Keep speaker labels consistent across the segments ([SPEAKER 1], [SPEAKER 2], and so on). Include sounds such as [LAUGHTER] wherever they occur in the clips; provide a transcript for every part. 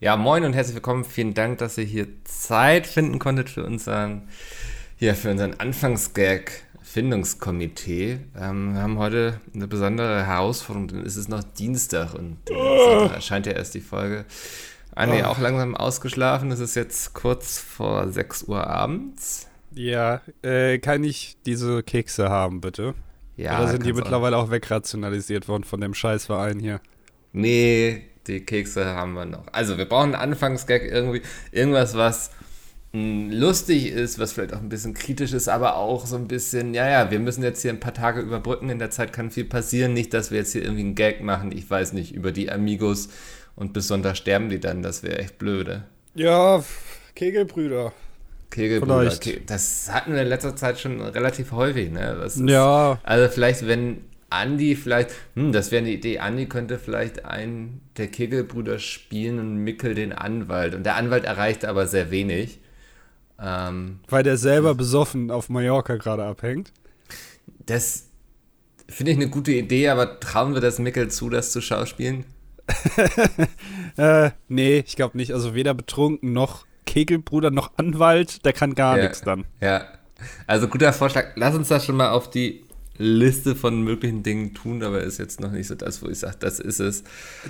[SPEAKER 1] Ja, moin und herzlich willkommen. Vielen Dank, dass ihr hier Zeit finden konntet für unseren, ja, für unseren Anfangsgag Findungskomitee. Ähm, wir haben heute eine besondere Herausforderung, denn es ist noch Dienstag und oh. erscheint ja erst die Folge. Anni, oh. auch langsam ausgeschlafen. Es ist jetzt kurz vor 6 Uhr abends.
[SPEAKER 2] Ja, äh, kann ich diese Kekse haben, bitte? Ja. Oder sind die mittlerweile auch wegrationalisiert worden von dem Scheißverein hier?
[SPEAKER 1] Nee, die Kekse haben wir noch. Also, wir brauchen einen Anfangsgag irgendwie. Irgendwas, was hm, lustig ist, was vielleicht auch ein bisschen kritisch ist, aber auch so ein bisschen, ja, ja, wir müssen jetzt hier ein paar Tage überbrücken. In der Zeit kann viel passieren. Nicht, dass wir jetzt hier irgendwie einen Gag machen, ich weiß nicht, über die Amigos und bis Sonntag sterben die dann. Das wäre echt blöde.
[SPEAKER 2] Ja, Kegelbrüder.
[SPEAKER 1] Kegelbrüder. Okay. Das hatten wir in letzter Zeit schon relativ häufig, ne?
[SPEAKER 2] Ist, ja.
[SPEAKER 1] Also vielleicht, wenn Andi vielleicht, hm, das wäre eine Idee, Andi könnte vielleicht einen der Kegelbrüder spielen und Mickel den Anwalt. Und der Anwalt erreicht aber sehr wenig.
[SPEAKER 2] Ähm, Weil der selber besoffen auf Mallorca gerade abhängt.
[SPEAKER 1] Das finde ich eine gute Idee, aber trauen wir das Mickel zu, das zu schauspielen? [LAUGHS]
[SPEAKER 2] äh, nee, ich glaube nicht. Also weder betrunken noch Kegelbruder noch Anwalt, der kann gar
[SPEAKER 1] ja,
[SPEAKER 2] nichts dann.
[SPEAKER 1] Ja, also guter Vorschlag. Lass uns das schon mal auf die Liste von möglichen Dingen tun, aber ist jetzt noch nicht so das, wo ich sage, das ist es.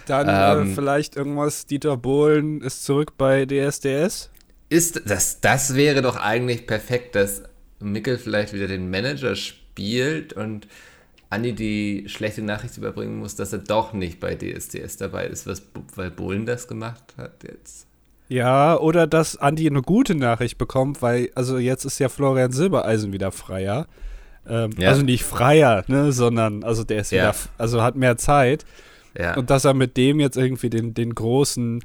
[SPEAKER 2] Dann äh, ähm, äh, vielleicht irgendwas, Dieter Bohlen ist zurück bei DSDS?
[SPEAKER 1] Ist, das, das wäre doch eigentlich perfekt, dass Mickel vielleicht wieder den Manager spielt und Andi die schlechte Nachricht überbringen muss, dass er doch nicht bei DSDS dabei ist, was, weil Bohlen das gemacht hat jetzt.
[SPEAKER 2] Ja, oder dass Andi eine gute Nachricht bekommt, weil, also jetzt ist ja Florian Silbereisen wieder freier. Ähm, ja. Also nicht freier, ne, sondern, also der ist ja. wieder, also hat mehr Zeit. Ja. Und dass er mit dem jetzt irgendwie den, den großen,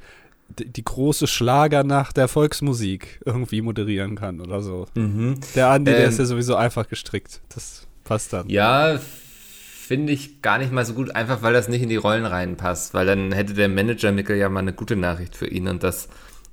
[SPEAKER 2] die, die große Schlagernacht der Volksmusik irgendwie moderieren kann oder so. Mhm. Der Andi, ähm, der ist ja sowieso einfach gestrickt. Das passt dann.
[SPEAKER 1] Ja, finde ich gar nicht mal so gut, einfach weil das nicht in die Rollen reinpasst, weil dann hätte der Manager Mickel ja mal eine gute Nachricht für ihn und das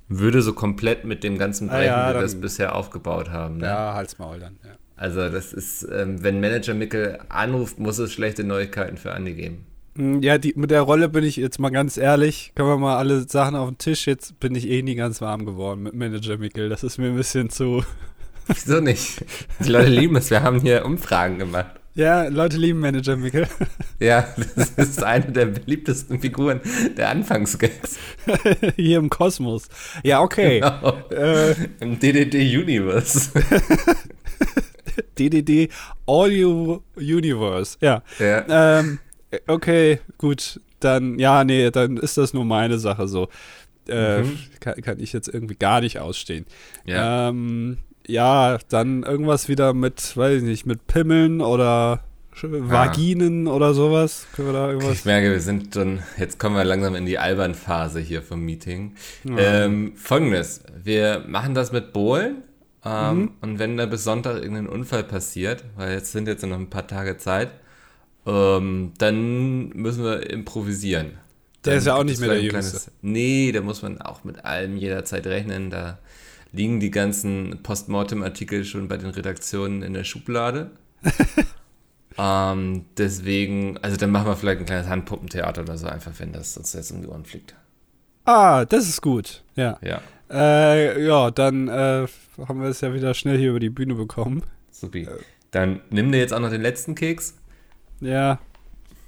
[SPEAKER 1] würde so komplett mit dem ganzen Brechen, ah, ja, wie wir das bisher aufgebaut haben.
[SPEAKER 2] Ne? Ja, halt's Maul dann, ja.
[SPEAKER 1] Also das ist, ähm, wenn Manager Mickel anruft, muss es schlechte Neuigkeiten für Andi geben.
[SPEAKER 2] Hm, ja, die, mit der Rolle bin ich jetzt mal ganz ehrlich, können wir mal alle Sachen auf den Tisch, jetzt bin ich eh nie ganz warm geworden mit Manager Mickel. Das ist mir ein bisschen zu... [LAUGHS]
[SPEAKER 1] Wieso nicht? Die Leute lieben es, wir haben hier Umfragen gemacht.
[SPEAKER 2] Ja, Leute lieben Manager Mickel. [LAUGHS]
[SPEAKER 1] Ja, das ist eine der beliebtesten Figuren der Anfangsgags. [LAUGHS]
[SPEAKER 2] Hier im Kosmos. Ja, okay. Genau.
[SPEAKER 1] Äh, Im DDD Universe. [LAUGHS]
[SPEAKER 2] DDD Audio Universe. Ja. ja. Ähm, okay, gut. Dann, ja, nee, dann ist das nur meine Sache so. Äh, mhm. kann, kann, ich jetzt irgendwie gar nicht ausstehen. Ja. Ähm, ja, dann irgendwas wieder mit, weiß ich nicht, mit Pimmeln oder Vaginen ah. oder sowas?
[SPEAKER 1] Können wir da irgendwas? Ich merke, wir sind schon, jetzt kommen wir langsam in die Albern-Phase hier vom Meeting. Ja. Ähm, Folgendes, wir machen das mit Bohlen ähm, mhm. und wenn da bis Sonntag irgendein Unfall passiert, weil jetzt sind jetzt noch ein paar Tage Zeit, ähm, dann müssen wir improvisieren.
[SPEAKER 2] Der dann ist ja auch nicht mehr der Jüngste.
[SPEAKER 1] Nee, da muss man auch mit allem jederzeit rechnen, da liegen die ganzen Postmortem-Artikel schon bei den Redaktionen in der Schublade. [LAUGHS] ähm, deswegen, also dann machen wir vielleicht ein kleines Handpuppentheater oder so, einfach wenn das uns jetzt um die Ohren fliegt.
[SPEAKER 2] Ah, das ist gut. Ja.
[SPEAKER 1] Ja,
[SPEAKER 2] äh, ja dann äh, haben wir es ja wieder schnell hier über die Bühne bekommen.
[SPEAKER 1] Supi. Dann nimm dir jetzt auch noch den letzten Keks.
[SPEAKER 2] Ja,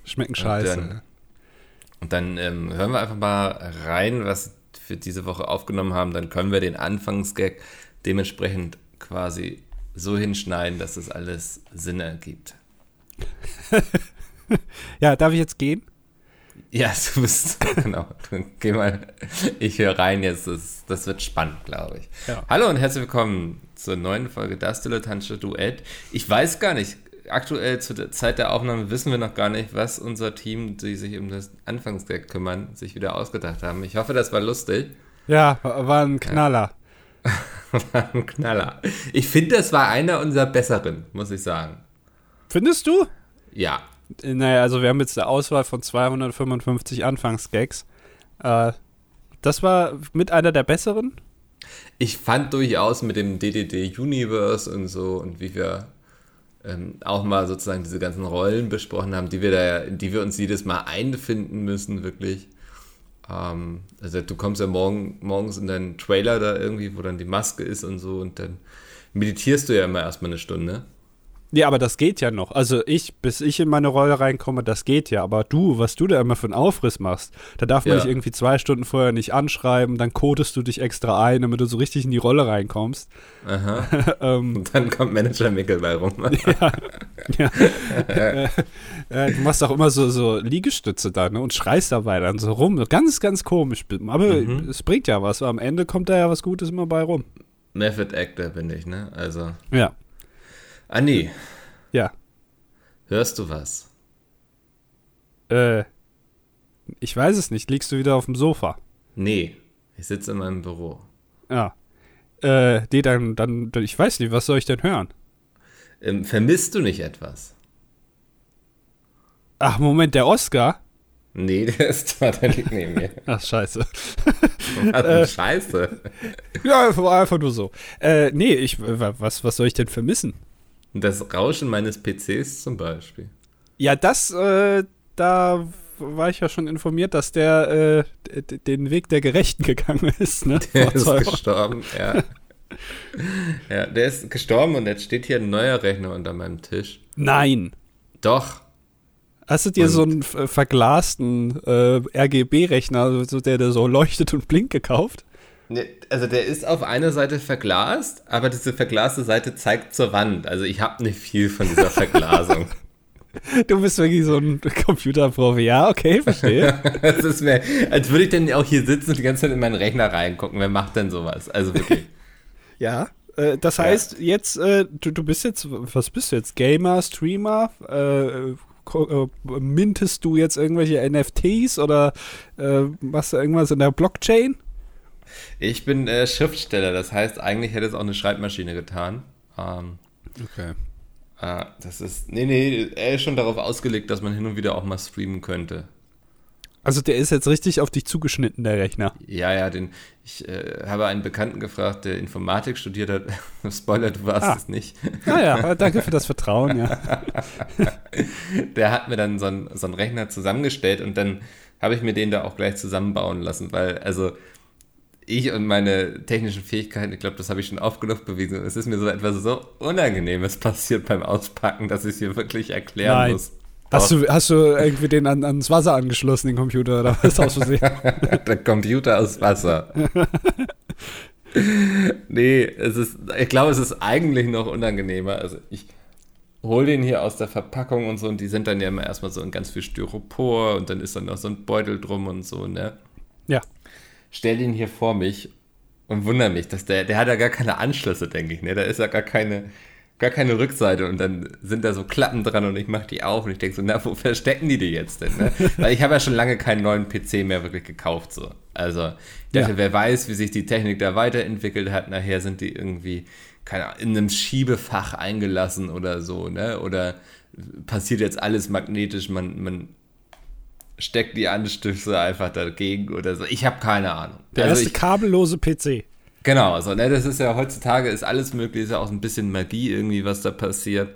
[SPEAKER 2] schmecken scheiße.
[SPEAKER 1] Und dann, und dann ähm, hören wir einfach mal rein, was für diese Woche aufgenommen haben, dann können wir den Anfangsgag dementsprechend quasi so hinschneiden, dass es alles Sinn ergibt. [LAUGHS]
[SPEAKER 2] ja, darf ich jetzt gehen?
[SPEAKER 1] Ja, [LAUGHS] du bist, genau. Geh mal, ich höre rein jetzt, das, das wird spannend, glaube ich. Ja. Hallo und herzlich willkommen zur neuen Folge Das Dilettantische Duett. Ich weiß gar nicht, aktuell zu der Zeit der Aufnahme wissen wir noch gar nicht, was unser Team, die sich um das Anfangsgag kümmern, sich wieder ausgedacht haben. Ich hoffe, das war lustig.
[SPEAKER 2] Ja, war ein Knaller.
[SPEAKER 1] Ja. [LAUGHS] war ein Knaller. Ich finde, das war einer unserer besseren, muss ich sagen.
[SPEAKER 2] Findest du?
[SPEAKER 1] Ja.
[SPEAKER 2] Naja, also wir haben jetzt eine Auswahl von 255 Anfangsgags. Äh, das war mit einer der besseren?
[SPEAKER 1] Ich fand durchaus mit dem DDD Universe und so und wie wir ähm, auch mal sozusagen diese ganzen Rollen besprochen haben, die wir da, die wir uns jedes Mal einfinden müssen, wirklich. Ähm, also du kommst ja morgen, morgens in deinen Trailer da irgendwie, wo dann die Maske ist und so und dann meditierst du ja immer erstmal eine Stunde.
[SPEAKER 2] Ja, aber das geht ja noch. Also ich, bis ich in meine Rolle reinkomme, das geht ja. Aber du, was du da immer für einen Aufriss machst, da darf man ja. dich irgendwie zwei Stunden vorher nicht anschreiben, dann codest du dich extra ein, damit du so richtig in die Rolle reinkommst.
[SPEAKER 1] Aha. [LAUGHS] ähm, Und dann kommt Manager Mickel bei rum. [LAUGHS]
[SPEAKER 2] ja. ja. [LAUGHS] äh, äh, du machst auch immer so, so Liegestütze da ne, und schreist dabei dann so rum. Ganz, ganz komisch. Aber mhm. es bringt ja was. Am Ende kommt da ja was Gutes immer bei rum.
[SPEAKER 1] Method Actor bin ich, ne? Also.
[SPEAKER 2] Ja.
[SPEAKER 1] Andi.
[SPEAKER 2] Ja.
[SPEAKER 1] Hörst du was?
[SPEAKER 2] Äh. Ich weiß es nicht. Liegst du wieder auf dem Sofa?
[SPEAKER 1] Nee. Ich sitze in meinem Büro.
[SPEAKER 2] Ja. Äh, nee, dann, dann, ich weiß nicht, was soll ich denn hören?
[SPEAKER 1] Ähm, vermisst du nicht etwas?
[SPEAKER 2] Ach, Moment, der Oscar?
[SPEAKER 1] Nee, [LAUGHS] der ist da, der liegt neben mir. [LAUGHS]
[SPEAKER 2] Ach, scheiße.
[SPEAKER 1] Was äh, Scheiße.
[SPEAKER 2] Ja, einfach nur so. Äh, nee, ich, was, was soll ich denn vermissen?
[SPEAKER 1] Das Rauschen meines PCs zum Beispiel.
[SPEAKER 2] Ja, das, äh, da war ich ja schon informiert, dass der äh, den Weg der Gerechten gegangen [LAUGHS] ist. Ne?
[SPEAKER 1] Der ist gestorben, ja. [LAUGHS] ja, der ist gestorben und jetzt steht hier ein neuer Rechner unter meinem Tisch.
[SPEAKER 2] Nein.
[SPEAKER 1] Doch.
[SPEAKER 2] Hast du dir und so einen verglasten äh, RGB-Rechner, so der, der so leuchtet und blinkt, gekauft?
[SPEAKER 1] Ne, also der ist auf einer Seite verglast, aber diese verglaste Seite zeigt zur Wand. Also ich habe nicht viel von dieser Verglasung. [LAUGHS]
[SPEAKER 2] Du bist wirklich so ein Computerprofi. Ja, okay, verstehe. [LAUGHS]
[SPEAKER 1] das ist mir, als würde ich denn auch hier sitzen und die ganze Zeit in meinen Rechner reingucken. Wer macht denn sowas? Also wirklich. [LAUGHS]
[SPEAKER 2] ja, äh, das heißt, ja. jetzt, äh, du, du bist jetzt, was bist du jetzt? Gamer, Streamer? Äh, äh mintest du jetzt irgendwelche NFTs oder äh, machst du irgendwas in der Blockchain?
[SPEAKER 1] Ich bin äh, Schriftsteller, das heißt, eigentlich hätte es auch eine Schreibmaschine getan. Ähm,
[SPEAKER 2] okay.
[SPEAKER 1] Äh, das ist, nee, nee, er ist schon darauf ausgelegt, dass man hin und wieder auch mal streamen könnte.
[SPEAKER 2] Also der ist jetzt richtig auf dich zugeschnitten, der Rechner.
[SPEAKER 1] Ja, ja, den, ich äh, habe einen Bekannten gefragt, der Informatik studiert hat. [LAUGHS] Spoiler, du warst ah. es nicht.
[SPEAKER 2] Ah ja, [LAUGHS] danke für das Vertrauen, ja. [LAUGHS]
[SPEAKER 1] der hat mir dann so einen, so einen Rechner zusammengestellt und dann habe ich mir den da auch gleich zusammenbauen lassen, weil, also ich und meine technischen Fähigkeiten, ich glaube, das habe ich schon oft genug bewiesen. Es ist mir so etwas so Unangenehmes [LAUGHS] passiert beim Auspacken, dass ich es hier wirklich erklären Nein. muss.
[SPEAKER 2] Hast du, hast du irgendwie den an, ans Wasser angeschlossen, den Computer, oder was aus Versehen? [LAUGHS]
[SPEAKER 1] Der Computer aus Wasser. [LAUGHS] nee, es ist, ich glaube, es ist eigentlich noch unangenehmer. Also ich hole den hier aus der Verpackung und so und die sind dann ja immer erstmal so in ganz viel Styropor und dann ist dann noch so ein Beutel drum und so, ne?
[SPEAKER 2] Ja
[SPEAKER 1] stell ihn hier vor mich und wundere mich, dass der, der hat ja gar keine Anschlüsse, denke ich, ne? Da ist ja gar keine, gar keine Rückseite und dann sind da so Klappen dran und ich mache die auf und ich denke so, na, wo verstecken die die jetzt denn? Ne? [LAUGHS] Weil ich habe ja schon lange keinen neuen PC mehr wirklich gekauft, so. Also, ich dachte, ja. wer weiß, wie sich die Technik da weiterentwickelt hat, nachher sind die irgendwie, keine Ahnung, in einem Schiebefach eingelassen oder so, ne? Oder passiert jetzt alles magnetisch, man, man steckt die Anstifte einfach dagegen oder so. Ich habe keine Ahnung.
[SPEAKER 2] Der also erste ich, kabellose PC.
[SPEAKER 1] Genau, also ne, das ist ja heutzutage ist alles möglich, ist ja auch ein bisschen Magie irgendwie, was da passiert.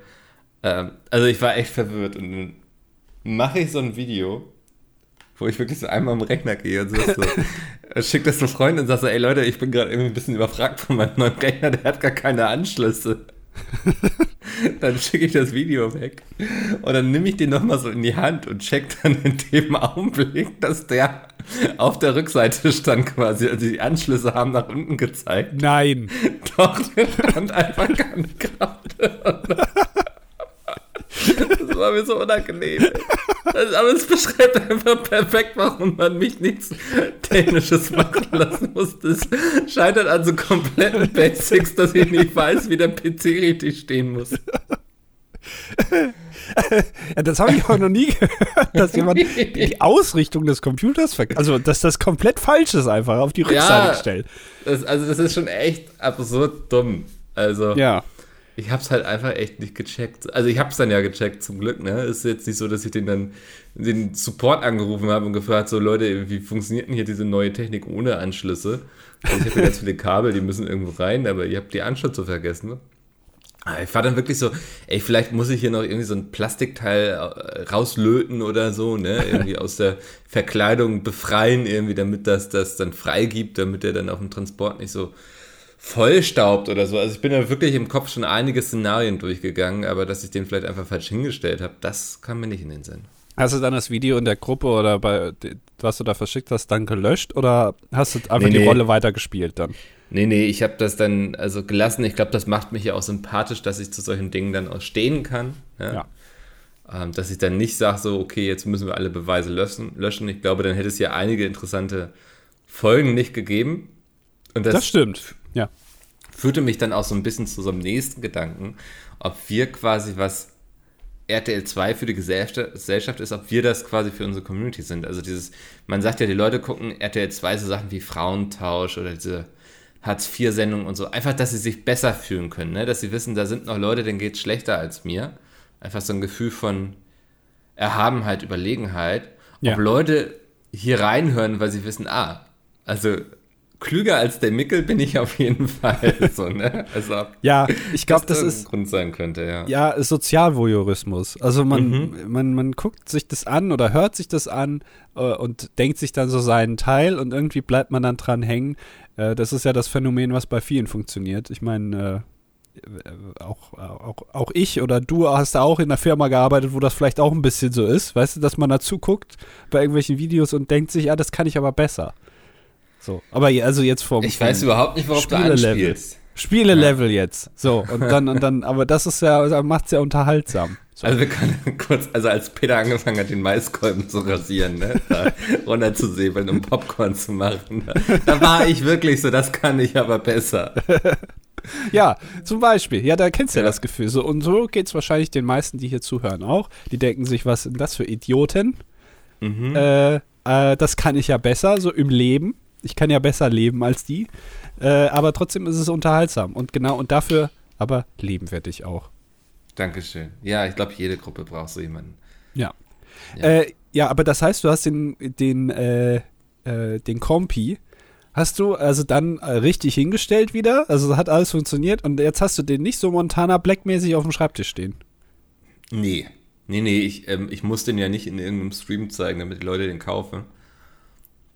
[SPEAKER 1] Ähm, also ich war echt verwirrt und dann mache ich so ein Video, wo ich wirklich so einmal am Rechner gehe und so, so [LAUGHS] schick das zu Freunden und sag so, ey Leute, ich bin gerade irgendwie ein bisschen überfragt von meinem neuen Rechner, der hat gar keine Anschlüsse. [LAUGHS] dann schicke ich das Video weg und dann nehme ich den nochmal so in die Hand und check dann in dem Augenblick, dass der auf der Rückseite stand quasi. Also die Anschlüsse haben nach unten gezeigt.
[SPEAKER 2] Nein.
[SPEAKER 1] Doch, der stand einfach ganz gerade. Das war mir so unangenehm. Aber es beschreibt einfach perfekt, warum man mich nichts Technisches machen lassen muss. Das scheitert an so kompletten Basics, dass ich nicht weiß, wie der PC richtig stehen muss.
[SPEAKER 2] Ja, das habe ich auch noch nie gehört, dass jemand die Ausrichtung des Computers, also dass das komplett falsch ist, einfach auf die Rückseite
[SPEAKER 1] ja,
[SPEAKER 2] stellt.
[SPEAKER 1] Das, also das ist schon echt absurd dumm. Also
[SPEAKER 2] ja
[SPEAKER 1] ich habe es halt einfach echt nicht gecheckt. Also ich habe es dann ja gecheckt, zum Glück. Ne, ist jetzt nicht so, dass ich den dann den Support angerufen habe und gefragt so Leute, wie funktioniert denn hier diese neue Technik ohne Anschlüsse? Also ich habe ganz viele Kabel, die müssen irgendwo rein, aber ihr habt die Anschlüsse vergessen. Ne? Ich war dann wirklich so, ey, vielleicht muss ich hier noch irgendwie so ein Plastikteil äh, rauslöten oder so, ne? Irgendwie aus der Verkleidung befreien, irgendwie, damit das das dann freigibt, damit er dann auf dem Transport nicht so vollstaubt oder so. Also ich bin da wirklich im Kopf schon einige Szenarien durchgegangen, aber dass ich den vielleicht einfach falsch hingestellt habe, das kam mir nicht in den Sinn.
[SPEAKER 2] Hast du dann das Video in der Gruppe oder bei was du da verschickt hast, dann gelöscht oder hast du einfach nee, die nee. Rolle weitergespielt dann?
[SPEAKER 1] Nee, nee, ich habe das dann also gelassen. Ich glaube, das macht mich ja auch sympathisch, dass ich zu solchen Dingen dann auch stehen kann. Ja. ja. Ähm, dass ich dann nicht sage, so, okay, jetzt müssen wir alle Beweise löschen, löschen. Ich glaube, dann hätte es ja einige interessante Folgen nicht gegeben.
[SPEAKER 2] Und das, das stimmt, ja.
[SPEAKER 1] Führte mich dann auch so ein bisschen zu so einem nächsten Gedanken, ob wir quasi was RTL 2 für die Gesellschaft ist, ob wir das quasi für unsere Community sind. Also dieses, man sagt ja, die Leute gucken RTL 2 so Sachen wie Frauentausch oder diese Hartz-IV-Sendungen und so. Einfach, dass sie sich besser fühlen können, ne? dass sie wissen, da sind noch Leute, denen geht es schlechter als mir. Einfach so ein Gefühl von Erhabenheit, Überlegenheit. Ja. Ob Leute hier reinhören, weil sie wissen, ah, also klüger als der Mickel bin ich auf jeden Fall. [LAUGHS] So, ne?
[SPEAKER 2] also, ja, ich glaube, das, das ist
[SPEAKER 1] Grund sein könnte, ja.
[SPEAKER 2] Ja, Sozialvoyeurismus. Also man, mhm. man, man guckt sich das an oder hört sich das an äh, und denkt sich dann so seinen Teil und irgendwie bleibt man dann dran hängen. Äh, das ist ja das Phänomen, was bei vielen funktioniert. Ich meine, äh, auch, auch, auch ich oder du hast da auch in einer Firma gearbeitet, wo das vielleicht auch ein bisschen so ist, weißt du, dass man dazu guckt bei irgendwelchen Videos und denkt sich, ja, das kann ich aber besser. So, aber also jetzt vom.
[SPEAKER 1] Ich weiß überhaupt nicht, worauf du anspielst.
[SPEAKER 2] Spiele-Level ja. jetzt. So, und dann, und dann, aber das ist ja, macht es ja unterhaltsam. So.
[SPEAKER 1] Also wir können [LAUGHS] kurz, also als Peter angefangen hat, den Maiskolben zu rasieren, ne, da runter zu säbeln, um Popcorn zu machen, da, da war ich wirklich so, das kann ich aber besser. [LAUGHS]
[SPEAKER 2] ja, zum Beispiel. Ja, da kennst du ja, ja das Gefühl. So, und so geht es wahrscheinlich den meisten, die hier zuhören, auch. Die denken sich, was sind das für Idioten? Mhm. Äh, äh, das kann ich ja besser, so im Leben. Ich kann ja besser leben als die. Äh, aber trotzdem ist es unterhaltsam. Und genau, und dafür aber leben wir dich auch.
[SPEAKER 1] Dankeschön. Ja, ich glaube, jede Gruppe braucht so jemanden.
[SPEAKER 2] Ja. Ja. Äh, ja, aber das heißt, du hast den, den, äh, äh, den Kompi, hast du also dann äh, richtig hingestellt wieder? Also hat alles funktioniert und jetzt hast du den nicht so Montana Black-mäßig auf dem Schreibtisch stehen.
[SPEAKER 1] Nee. Nee, nee, ich, ähm, ich muss den ja nicht in irgendeinem Stream zeigen, damit die Leute den kaufen.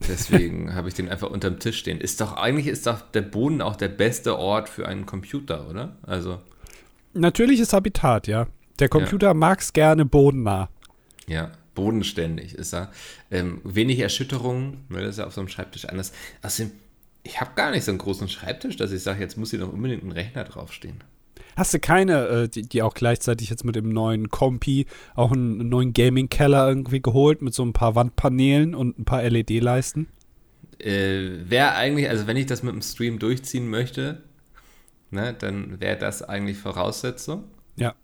[SPEAKER 1] Deswegen [LAUGHS] habe ich den einfach unterm Tisch stehen. Ist doch, eigentlich ist doch der Boden auch der beste Ort für einen Computer, oder? Also.
[SPEAKER 2] Natürliches Habitat, ja. Der Computer ja. mag es gerne bodennah.
[SPEAKER 1] Ja, bodenständig ist er. Ähm, wenig Erschütterung, ne, das ist ja auf so einem Schreibtisch anders. Außerdem, ich habe gar nicht so einen großen Schreibtisch, dass ich sage, jetzt muss hier noch unbedingt ein Rechner draufstehen.
[SPEAKER 2] Hast du keine, äh, die, die, auch gleichzeitig jetzt mit dem neuen Kompi auch einen, einen neuen Gaming-Keller irgendwie geholt mit so ein paar Wandpaneelen und ein paar LED-Leisten?
[SPEAKER 1] Äh, wäre eigentlich, also wenn ich das mit dem Stream durchziehen möchte, ne, dann wäre das eigentlich Voraussetzung.
[SPEAKER 2] Ja.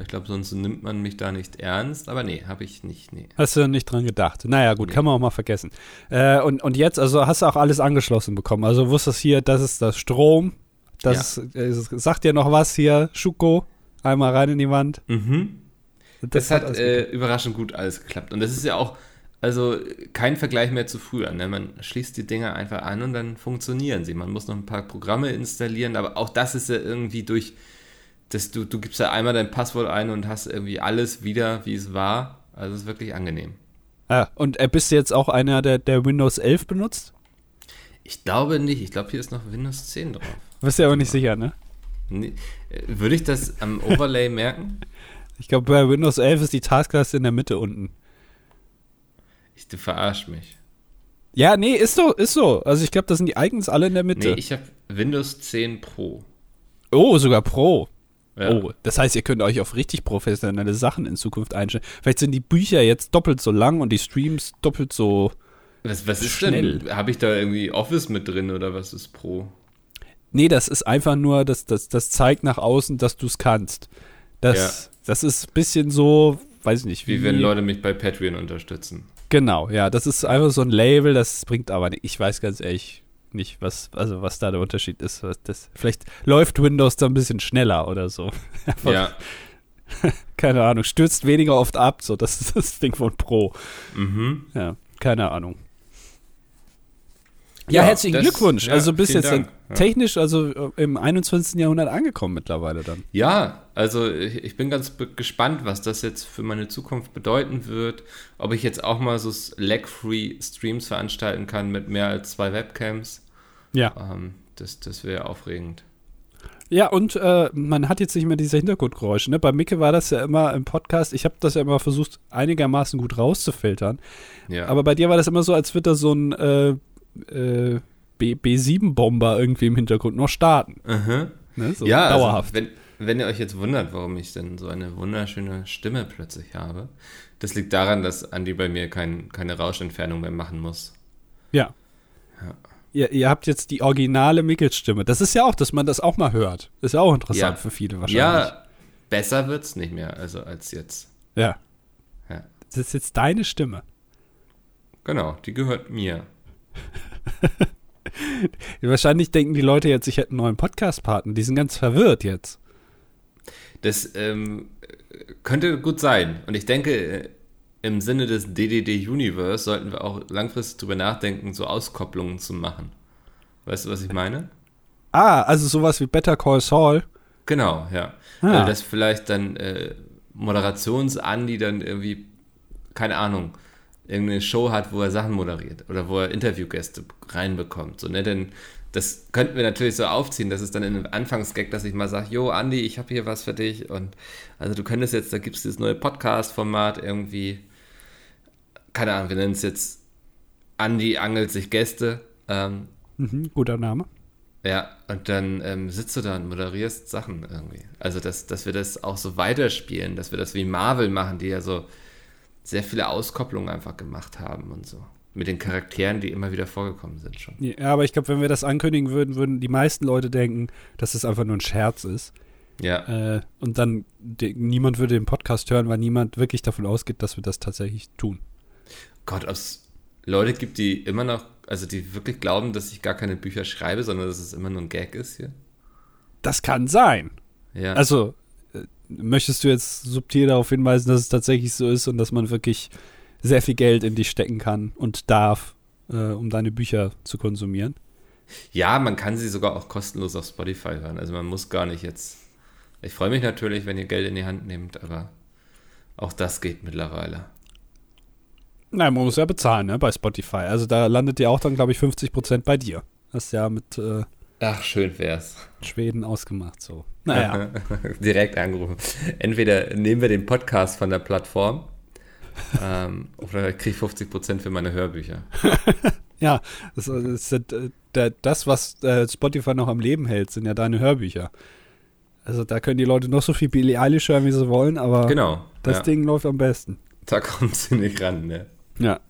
[SPEAKER 1] Ich glaube, sonst nimmt man mich da nicht ernst. Aber nee, habe ich nicht. Nee.
[SPEAKER 2] Hast du nicht dran gedacht? Naja, gut, nee. kann man auch mal vergessen. Äh, und, und jetzt, also hast du auch alles angeschlossen bekommen. Also wusstest hier, das ist das Strom. Das ja. äh, sagt dir noch was hier, Schuko. Einmal rein in die Wand.
[SPEAKER 1] Mhm. Das, das, hat, äh, überraschend gut alles geklappt. Und das ist ja auch, also kein Vergleich mehr zu früher. Ne? Man schließt die Dinger einfach an und dann funktionieren sie. Man muss noch ein paar Programme installieren, aber auch das ist ja irgendwie durch, das, du, du gibst ja einmal dein Passwort ein und hast irgendwie alles wieder, wie es war. Also es ist wirklich angenehm.
[SPEAKER 2] Ah, und äh, bist du jetzt auch einer, der, der Windows 11 benutzt?
[SPEAKER 1] Ich glaube nicht. Ich glaube, hier ist noch Windows 10 drauf.
[SPEAKER 2] Bist du ja auch nicht sicher, ne?
[SPEAKER 1] Nee. Würde ich das am Overlay [LAUGHS] merken?
[SPEAKER 2] Ich glaube, bei Windows 11 ist die Taskleiste in der Mitte unten.
[SPEAKER 1] Ich, du verarsch mich.
[SPEAKER 2] Ja, nee, ist so, ist so. Also ich glaube, das sind die Icons alle in der Mitte. Nee,
[SPEAKER 1] ich habe Windows 10 Pro.
[SPEAKER 2] Oh, sogar Pro. Ja. Oh, das heißt, ihr könnt euch auf richtig professionelle Sachen in Zukunft einstellen. Vielleicht sind die Bücher jetzt doppelt so lang und die Streams doppelt so
[SPEAKER 1] was, was ist schnell. denn? Habe ich da irgendwie Office mit drin oder was ist Pro?
[SPEAKER 2] Nee, das ist einfach nur, das, das, das zeigt nach außen, dass du es kannst. Das, ja. das ist ein bisschen so, weiß ich nicht.
[SPEAKER 1] Wie, wie wenn Leute mich bei Patreon unterstützen.
[SPEAKER 2] Genau, ja, das ist einfach so ein Label, das bringt aber nicht. Ich weiß ganz ehrlich nicht, was, also was da der Unterschied ist. Das, vielleicht läuft Windows da ein bisschen schneller oder so. [LAUGHS]
[SPEAKER 1] ja. [LAUGHS]
[SPEAKER 2] keine Ahnung, stürzt weniger oft ab, so das ist das Ding von Pro.
[SPEAKER 1] Mhm.
[SPEAKER 2] Ja, keine Ahnung. Ja, ja herzlichen das, Glückwunsch. Ja, also bist jetzt technisch also äh, im 21. Jahrhundert angekommen mittlerweile dann.
[SPEAKER 1] Ja, also ich, ich bin ganz gespannt, was das jetzt für meine Zukunft bedeuten wird. Ob ich jetzt auch mal so lag-free Streams veranstalten kann mit mehr als zwei Webcams.
[SPEAKER 2] Ja.
[SPEAKER 1] Ähm, das das wäre aufregend.
[SPEAKER 2] Ja, und äh, man hat jetzt nicht mehr diese Hintergrundgeräusche. Ne? Bei Micke war das ja immer im Podcast, ich habe das ja immer versucht, einigermaßen gut rauszufiltern. Ja. Aber bei dir war das immer so, als würde da so ein äh, äh, B7-Bomber irgendwie im Hintergrund noch starten.
[SPEAKER 1] Ne? So ja, also dauerhaft. Also, wenn, wenn ihr euch jetzt wundert, warum ich denn so eine wunderschöne Stimme plötzlich habe, das liegt daran, dass Andy bei mir kein, keine Rauschentfernung mehr machen muss.
[SPEAKER 2] Ja. Ja ihr, ihr habt jetzt die originale Mickels-Stimme. Das ist ja auch, dass man das auch mal hört. Ist ja auch interessant ja. für viele wahrscheinlich. Ja,
[SPEAKER 1] besser wird's nicht mehr, also als jetzt.
[SPEAKER 2] Ja. ja. Das ist jetzt deine Stimme.
[SPEAKER 1] Genau, die gehört mir. [LAUGHS]
[SPEAKER 2] Wahrscheinlich denken die Leute jetzt, ich hätte einen neuen Podcast-Partner. Die sind ganz verwirrt jetzt.
[SPEAKER 1] Das ähm, könnte gut sein. Und ich denke, im Sinne des DDD Universe sollten wir auch langfristig darüber nachdenken, so Auskopplungen zu machen. Weißt du, was ich meine?
[SPEAKER 2] Ah, also sowas wie Better Call Saul.
[SPEAKER 1] Genau, ja. Ah. Also, dass vielleicht dann äh, Moderations-Andi dann irgendwie, keine Ahnung, irgendeine Show hat, wo er Sachen moderiert oder wo er Interviewgäste reinbekommt. So, ne? Denn das könnten wir natürlich so aufziehen, dass es dann in einem Anfangsgag, dass ich mal sage, jo, Andi, ich habe hier was für dich. Und also du könntest jetzt, da gibt es dieses neue Podcast-Format irgendwie keine Ahnung, wir nennen es jetzt Andi angelt sich Gäste. Ähm,
[SPEAKER 2] mhm, guter Name.
[SPEAKER 1] Ja, und dann ähm, sitzt du da und moderierst Sachen irgendwie. Also, dass, dass wir das auch so weiterspielen, dass wir das wie Marvel machen, die ja so sehr viele Auskopplungen einfach gemacht haben und so. Mit den Charakteren, die immer wieder vorgekommen sind schon.
[SPEAKER 2] Ja, aber ich glaube, wenn wir das ankündigen würden, würden die meisten Leute denken, dass es einfach nur ein Scherz ist.
[SPEAKER 1] Ja.
[SPEAKER 2] Äh, und dann niemand würde den Podcast hören, weil niemand wirklich davon ausgeht, dass wir das tatsächlich tun.
[SPEAKER 1] Gott, ob es Leute gibt, die immer noch, also die wirklich glauben, dass ich gar keine Bücher schreibe, sondern dass es immer nur ein Gag ist hier?
[SPEAKER 2] Das kann sein.
[SPEAKER 1] Ja.
[SPEAKER 2] Also, möchtest du jetzt subtil darauf hinweisen, dass es tatsächlich so ist und dass man wirklich sehr viel Geld in dich stecken kann und darf, äh, um deine Bücher zu konsumieren?
[SPEAKER 1] Ja, man kann sie sogar auch kostenlos auf Spotify hören. Also man muss gar nicht jetzt. Ich freue mich natürlich, wenn ihr Geld in die Hand nehmt, aber auch das geht mittlerweile.
[SPEAKER 2] Nein, man muss ja bezahlen, ne, bei Spotify. Also da landet ja auch dann, glaube ich, 50 Prozent bei dir. Das ist ja mit äh,
[SPEAKER 1] Ach, schön wär's.
[SPEAKER 2] Schweden ausgemacht, so. Naja. [LAUGHS]
[SPEAKER 1] Direkt angerufen. Entweder nehmen wir den Podcast von der Plattform [LAUGHS] ähm, oder kriege ich 50 Prozent für meine Hörbücher. [LAUGHS]
[SPEAKER 2] ja, das, das, das was äh, Spotify noch am Leben hält, sind ja deine Hörbücher. Also da können die Leute noch so viel Billie Eilish hören, wie sie wollen, aber
[SPEAKER 1] genau,
[SPEAKER 2] das ja. Ding läuft am besten.
[SPEAKER 1] Da kommt sie nicht ran, ne?
[SPEAKER 2] Ja.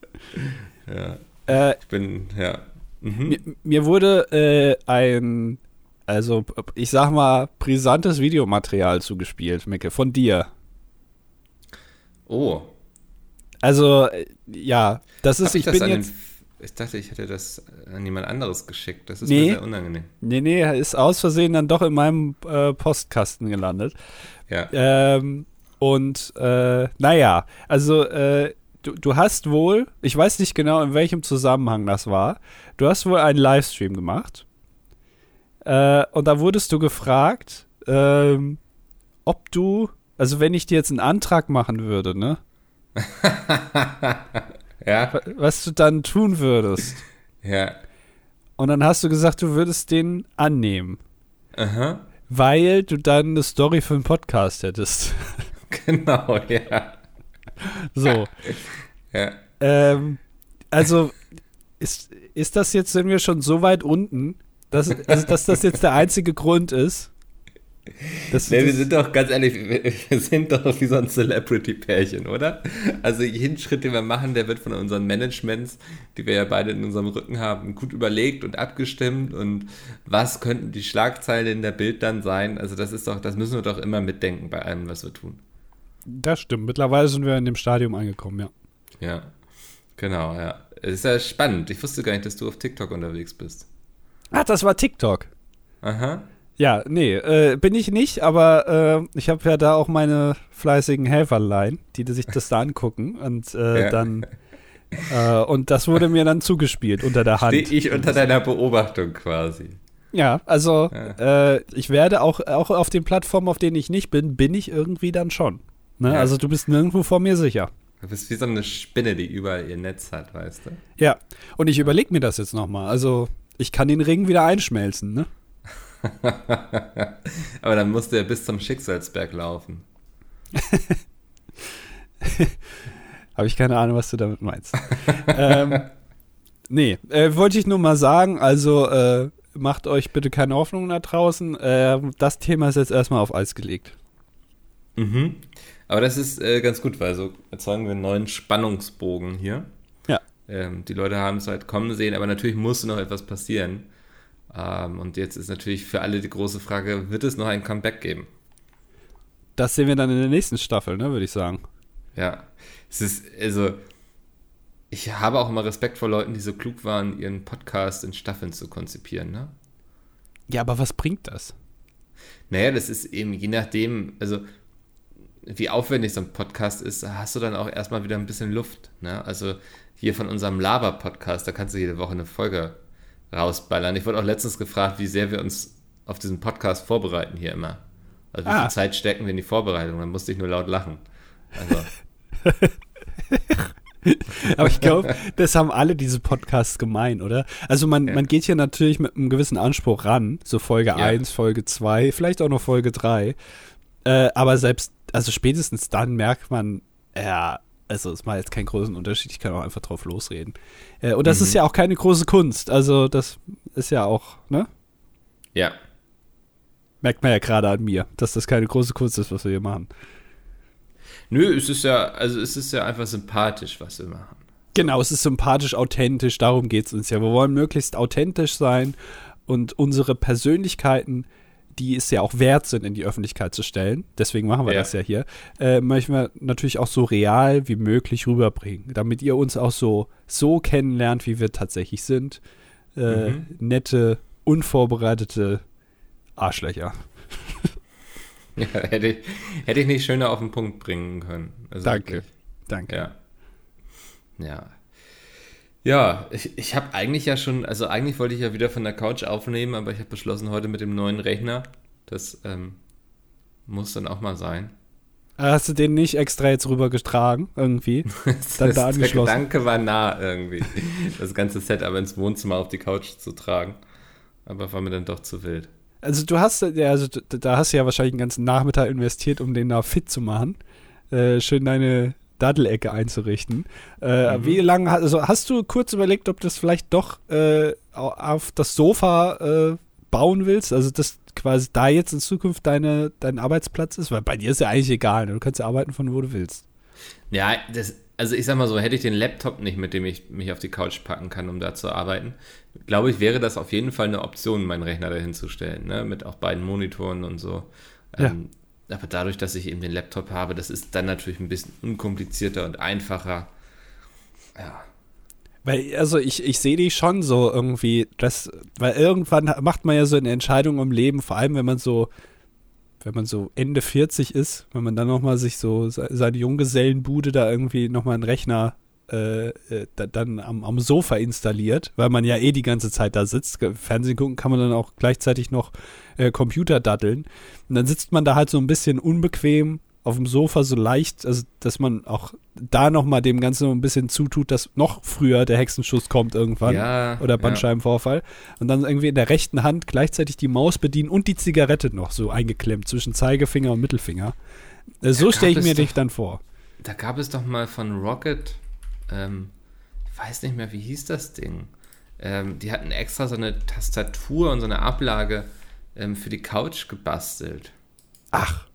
[SPEAKER 1] Ja. Äh, ich bin, ja.
[SPEAKER 2] Mhm. Mir, mir, wurde äh, ein, also ich sag mal, brisantes Videomaterial zugespielt, Micke, von dir.
[SPEAKER 1] Oh.
[SPEAKER 2] Also, äh, ja, das ist,
[SPEAKER 1] ich,
[SPEAKER 2] ich bin jetzt.
[SPEAKER 1] ich dachte, ich hätte das an jemand anderes geschickt. Das ist nee, mir sehr unangenehm.
[SPEAKER 2] Nee, nee, ist aus Versehen dann doch in meinem äh, Postkasten gelandet.
[SPEAKER 1] Ja.
[SPEAKER 2] Ähm, und äh, naja, also äh, du, du hast wohl, ich weiß nicht genau, in welchem Zusammenhang das war, du hast wohl einen Livestream gemacht. Äh, und da wurdest du gefragt, ähm, ob du, also wenn ich dir jetzt einen Antrag machen würde, ne? [LAUGHS]
[SPEAKER 1] ja.
[SPEAKER 2] Was du dann tun würdest.
[SPEAKER 1] Ja.
[SPEAKER 2] Und dann hast du gesagt, du würdest den annehmen.
[SPEAKER 1] Aha.
[SPEAKER 2] Weil du dann eine Story für einen Podcast hättest. [LAUGHS]
[SPEAKER 1] Genau, ja.
[SPEAKER 2] So. [LAUGHS]
[SPEAKER 1] ja.
[SPEAKER 2] Ähm, also, ist, ist das jetzt, sind wir schon so weit unten, dass, also, dass das jetzt der einzige Grund ist?
[SPEAKER 1] Das, nee, wir sind doch ganz ehrlich, wir sind doch wie so ein Celebrity-Pärchen, oder? Also jeden Schritt, den wir machen, der wird von unseren Managements, die wir ja beide in unserem Rücken haben, gut überlegt und abgestimmt und was könnten die Schlagzeilen in der Bild dann sein? Also das ist doch, das müssen wir doch immer mitdenken bei allem, was wir tun.
[SPEAKER 2] Das stimmt. Mittlerweile sind wir in dem Stadium angekommen, ja.
[SPEAKER 1] Ja, genau, ja. Es ist ja spannend. Ich wusste gar nicht, dass du auf TikTok unterwegs bist.
[SPEAKER 2] Ach, das war TikTok.
[SPEAKER 1] Aha.
[SPEAKER 2] Ja, nee, äh, bin ich nicht, aber äh, ich habe ja da auch meine fleißigen Helferlein, die sich das da angucken und äh, ja. dann äh, und das wurde mir dann zugespielt unter der Hand.
[SPEAKER 1] Stehe ich unter deiner Beobachtung quasi.
[SPEAKER 2] Ja, also ja. Äh, ich werde auch, auch auf den Plattformen, auf denen ich nicht bin, bin ich irgendwie dann schon. Ne? Ja. Also du bist nirgendwo vor mir sicher.
[SPEAKER 1] Du bist wie so eine Spinne, die überall ihr Netz hat, weißt du?
[SPEAKER 2] Ja, und ich überlege mir das jetzt nochmal. Also ich kann den Ring wieder einschmelzen, ne? [LAUGHS]
[SPEAKER 1] Aber dann musst du ja bis zum Schicksalsberg laufen. [LAUGHS]
[SPEAKER 2] Habe ich keine Ahnung, was du damit meinst. [LAUGHS] ähm, nee, äh, wollte ich nur mal sagen, also äh, macht euch bitte keine Hoffnung da draußen. Äh, das Thema ist jetzt erstmal auf Eis gelegt.
[SPEAKER 1] Mhm. Aber das ist äh, ganz gut, weil so erzeugen wir einen neuen Spannungsbogen hier.
[SPEAKER 2] Ja.
[SPEAKER 1] Ähm, die Leute haben es halt kommen sehen, aber natürlich musste noch etwas passieren. Ähm, und jetzt ist natürlich für alle die große Frage, wird es noch ein Comeback geben?
[SPEAKER 2] Das sehen wir dann in der nächsten Staffel, ne, würde ich sagen.
[SPEAKER 1] Ja. Es ist, also, ich habe auch immer Respekt vor Leuten, die so klug waren, ihren Podcast in Staffeln zu konzipieren, ne?
[SPEAKER 2] Ja, aber was bringt das?
[SPEAKER 1] Naja, das ist eben je nachdem, also wie aufwendig so ein Podcast ist, hast du dann auch erstmal wieder ein bisschen Luft. Ne? Also hier von unserem Lava-Podcast, da kannst du jede Woche eine Folge rausballern. Ich wurde auch letztens gefragt, wie sehr wir uns auf diesen Podcast vorbereiten hier immer. Also wie ah. viel Zeit stecken wir in die Vorbereitung? Dann musste ich nur laut lachen. Also. [LAUGHS]
[SPEAKER 2] Aber ich glaube, das haben alle diese Podcasts gemein, oder? Also man, ja. man geht hier natürlich mit einem gewissen Anspruch ran, so Folge ja. 1, Folge 2, vielleicht auch noch Folge 3. Äh, aber selbst, also spätestens dann merkt man, ja, also es macht jetzt keinen großen Unterschied, ich kann auch einfach drauf losreden. Äh, und das mhm. ist ja auch keine große Kunst, also das ist ja auch, ne?
[SPEAKER 1] Ja.
[SPEAKER 2] Merkt man ja gerade an mir, dass das keine große Kunst ist, was wir hier machen.
[SPEAKER 1] Nö, es ist ja, also es ist ja einfach sympathisch, was wir machen.
[SPEAKER 2] Genau, es ist sympathisch, authentisch, darum geht es uns ja. Wir wollen möglichst authentisch sein und unsere Persönlichkeiten die es ja auch wert sind, in die Öffentlichkeit zu stellen, deswegen machen wir ja. das ja hier, äh, möchten wir natürlich auch so real wie möglich rüberbringen, damit ihr uns auch so, so kennenlernt, wie wir tatsächlich sind. Äh, mhm. Nette, unvorbereitete Arschlöcher. [LAUGHS]
[SPEAKER 1] Ja, hätte ich, hätte ich nicht schöner auf den Punkt bringen können.
[SPEAKER 2] Also Danke. Wirklich. Danke.
[SPEAKER 1] Ja. Ja. Ja, ich, ich habe eigentlich ja schon, also eigentlich wollte ich ja wieder von der Couch aufnehmen, aber ich habe beschlossen, heute mit dem neuen Rechner, das ähm, muss dann auch mal sein.
[SPEAKER 2] Hast du den nicht extra jetzt rüber getragen, irgendwie? [LAUGHS]
[SPEAKER 1] dann da angeschlossen. Der Gedanke war nah irgendwie, [LAUGHS] das ganze Set aber ins Wohnzimmer auf die Couch zu tragen. Aber war mir dann doch zu wild.
[SPEAKER 2] Also du hast, ja, also da hast du ja wahrscheinlich einen ganzen Nachmittag investiert, um den da fit zu machen. Äh, schön deine Daddelecke einzurichten. Äh, mhm. Wie lange, also hast du kurz überlegt, ob du das vielleicht doch äh, auf das Sofa äh, bauen willst? Also, dass quasi da jetzt in Zukunft deine, dein Arbeitsplatz ist? Weil bei dir ist ja eigentlich egal, ne? du kannst ja arbeiten von wo du willst.
[SPEAKER 1] Ja, das, also ich sag mal so, hätte ich den Laptop nicht, mit dem ich mich auf die Couch packen kann, um da zu arbeiten, glaube ich, wäre das auf jeden Fall eine Option, meinen Rechner dahin zu stellen, ne? mit auch beiden Monitoren und so. Ähm, aber dadurch, dass ich eben den Laptop habe, das ist dann natürlich ein bisschen unkomplizierter und einfacher. Ja.
[SPEAKER 2] Weil, also ich, ich sehe die schon so irgendwie, das, weil irgendwann macht man ja so eine Entscheidung im Leben, vor allem wenn man so, wenn man so Ende 40 ist, wenn man dann nochmal sich so seine Junggesellenbude da irgendwie nochmal einen Rechner äh, äh dann am, am, Sofa installiert, weil man ja eh die ganze Zeit da sitzt. Fernsehen gucken kann man dann auch gleichzeitig noch äh, Computer daddeln. Und dann sitzt man da halt so ein bisschen unbequem auf dem Sofa so leicht, also dass man auch da nochmal dem Ganzen so ein bisschen zutut, dass noch früher der Hexenschuss kommt irgendwann
[SPEAKER 1] ja,
[SPEAKER 2] oder Bandscheibenvorfall ja. und dann irgendwie in der rechten Hand gleichzeitig die Maus bedienen und die Zigarette noch so eingeklemmt zwischen Zeigefinger und Mittelfinger. Äh, so stelle ich mir doch, dich dann vor.
[SPEAKER 1] Da gab es doch mal von Rocket ähm, ich weiß nicht mehr, wie hieß das Ding. Ähm, die hatten extra so eine Tastatur und so eine Ablage ähm, für die Couch gebastelt.
[SPEAKER 2] Ach.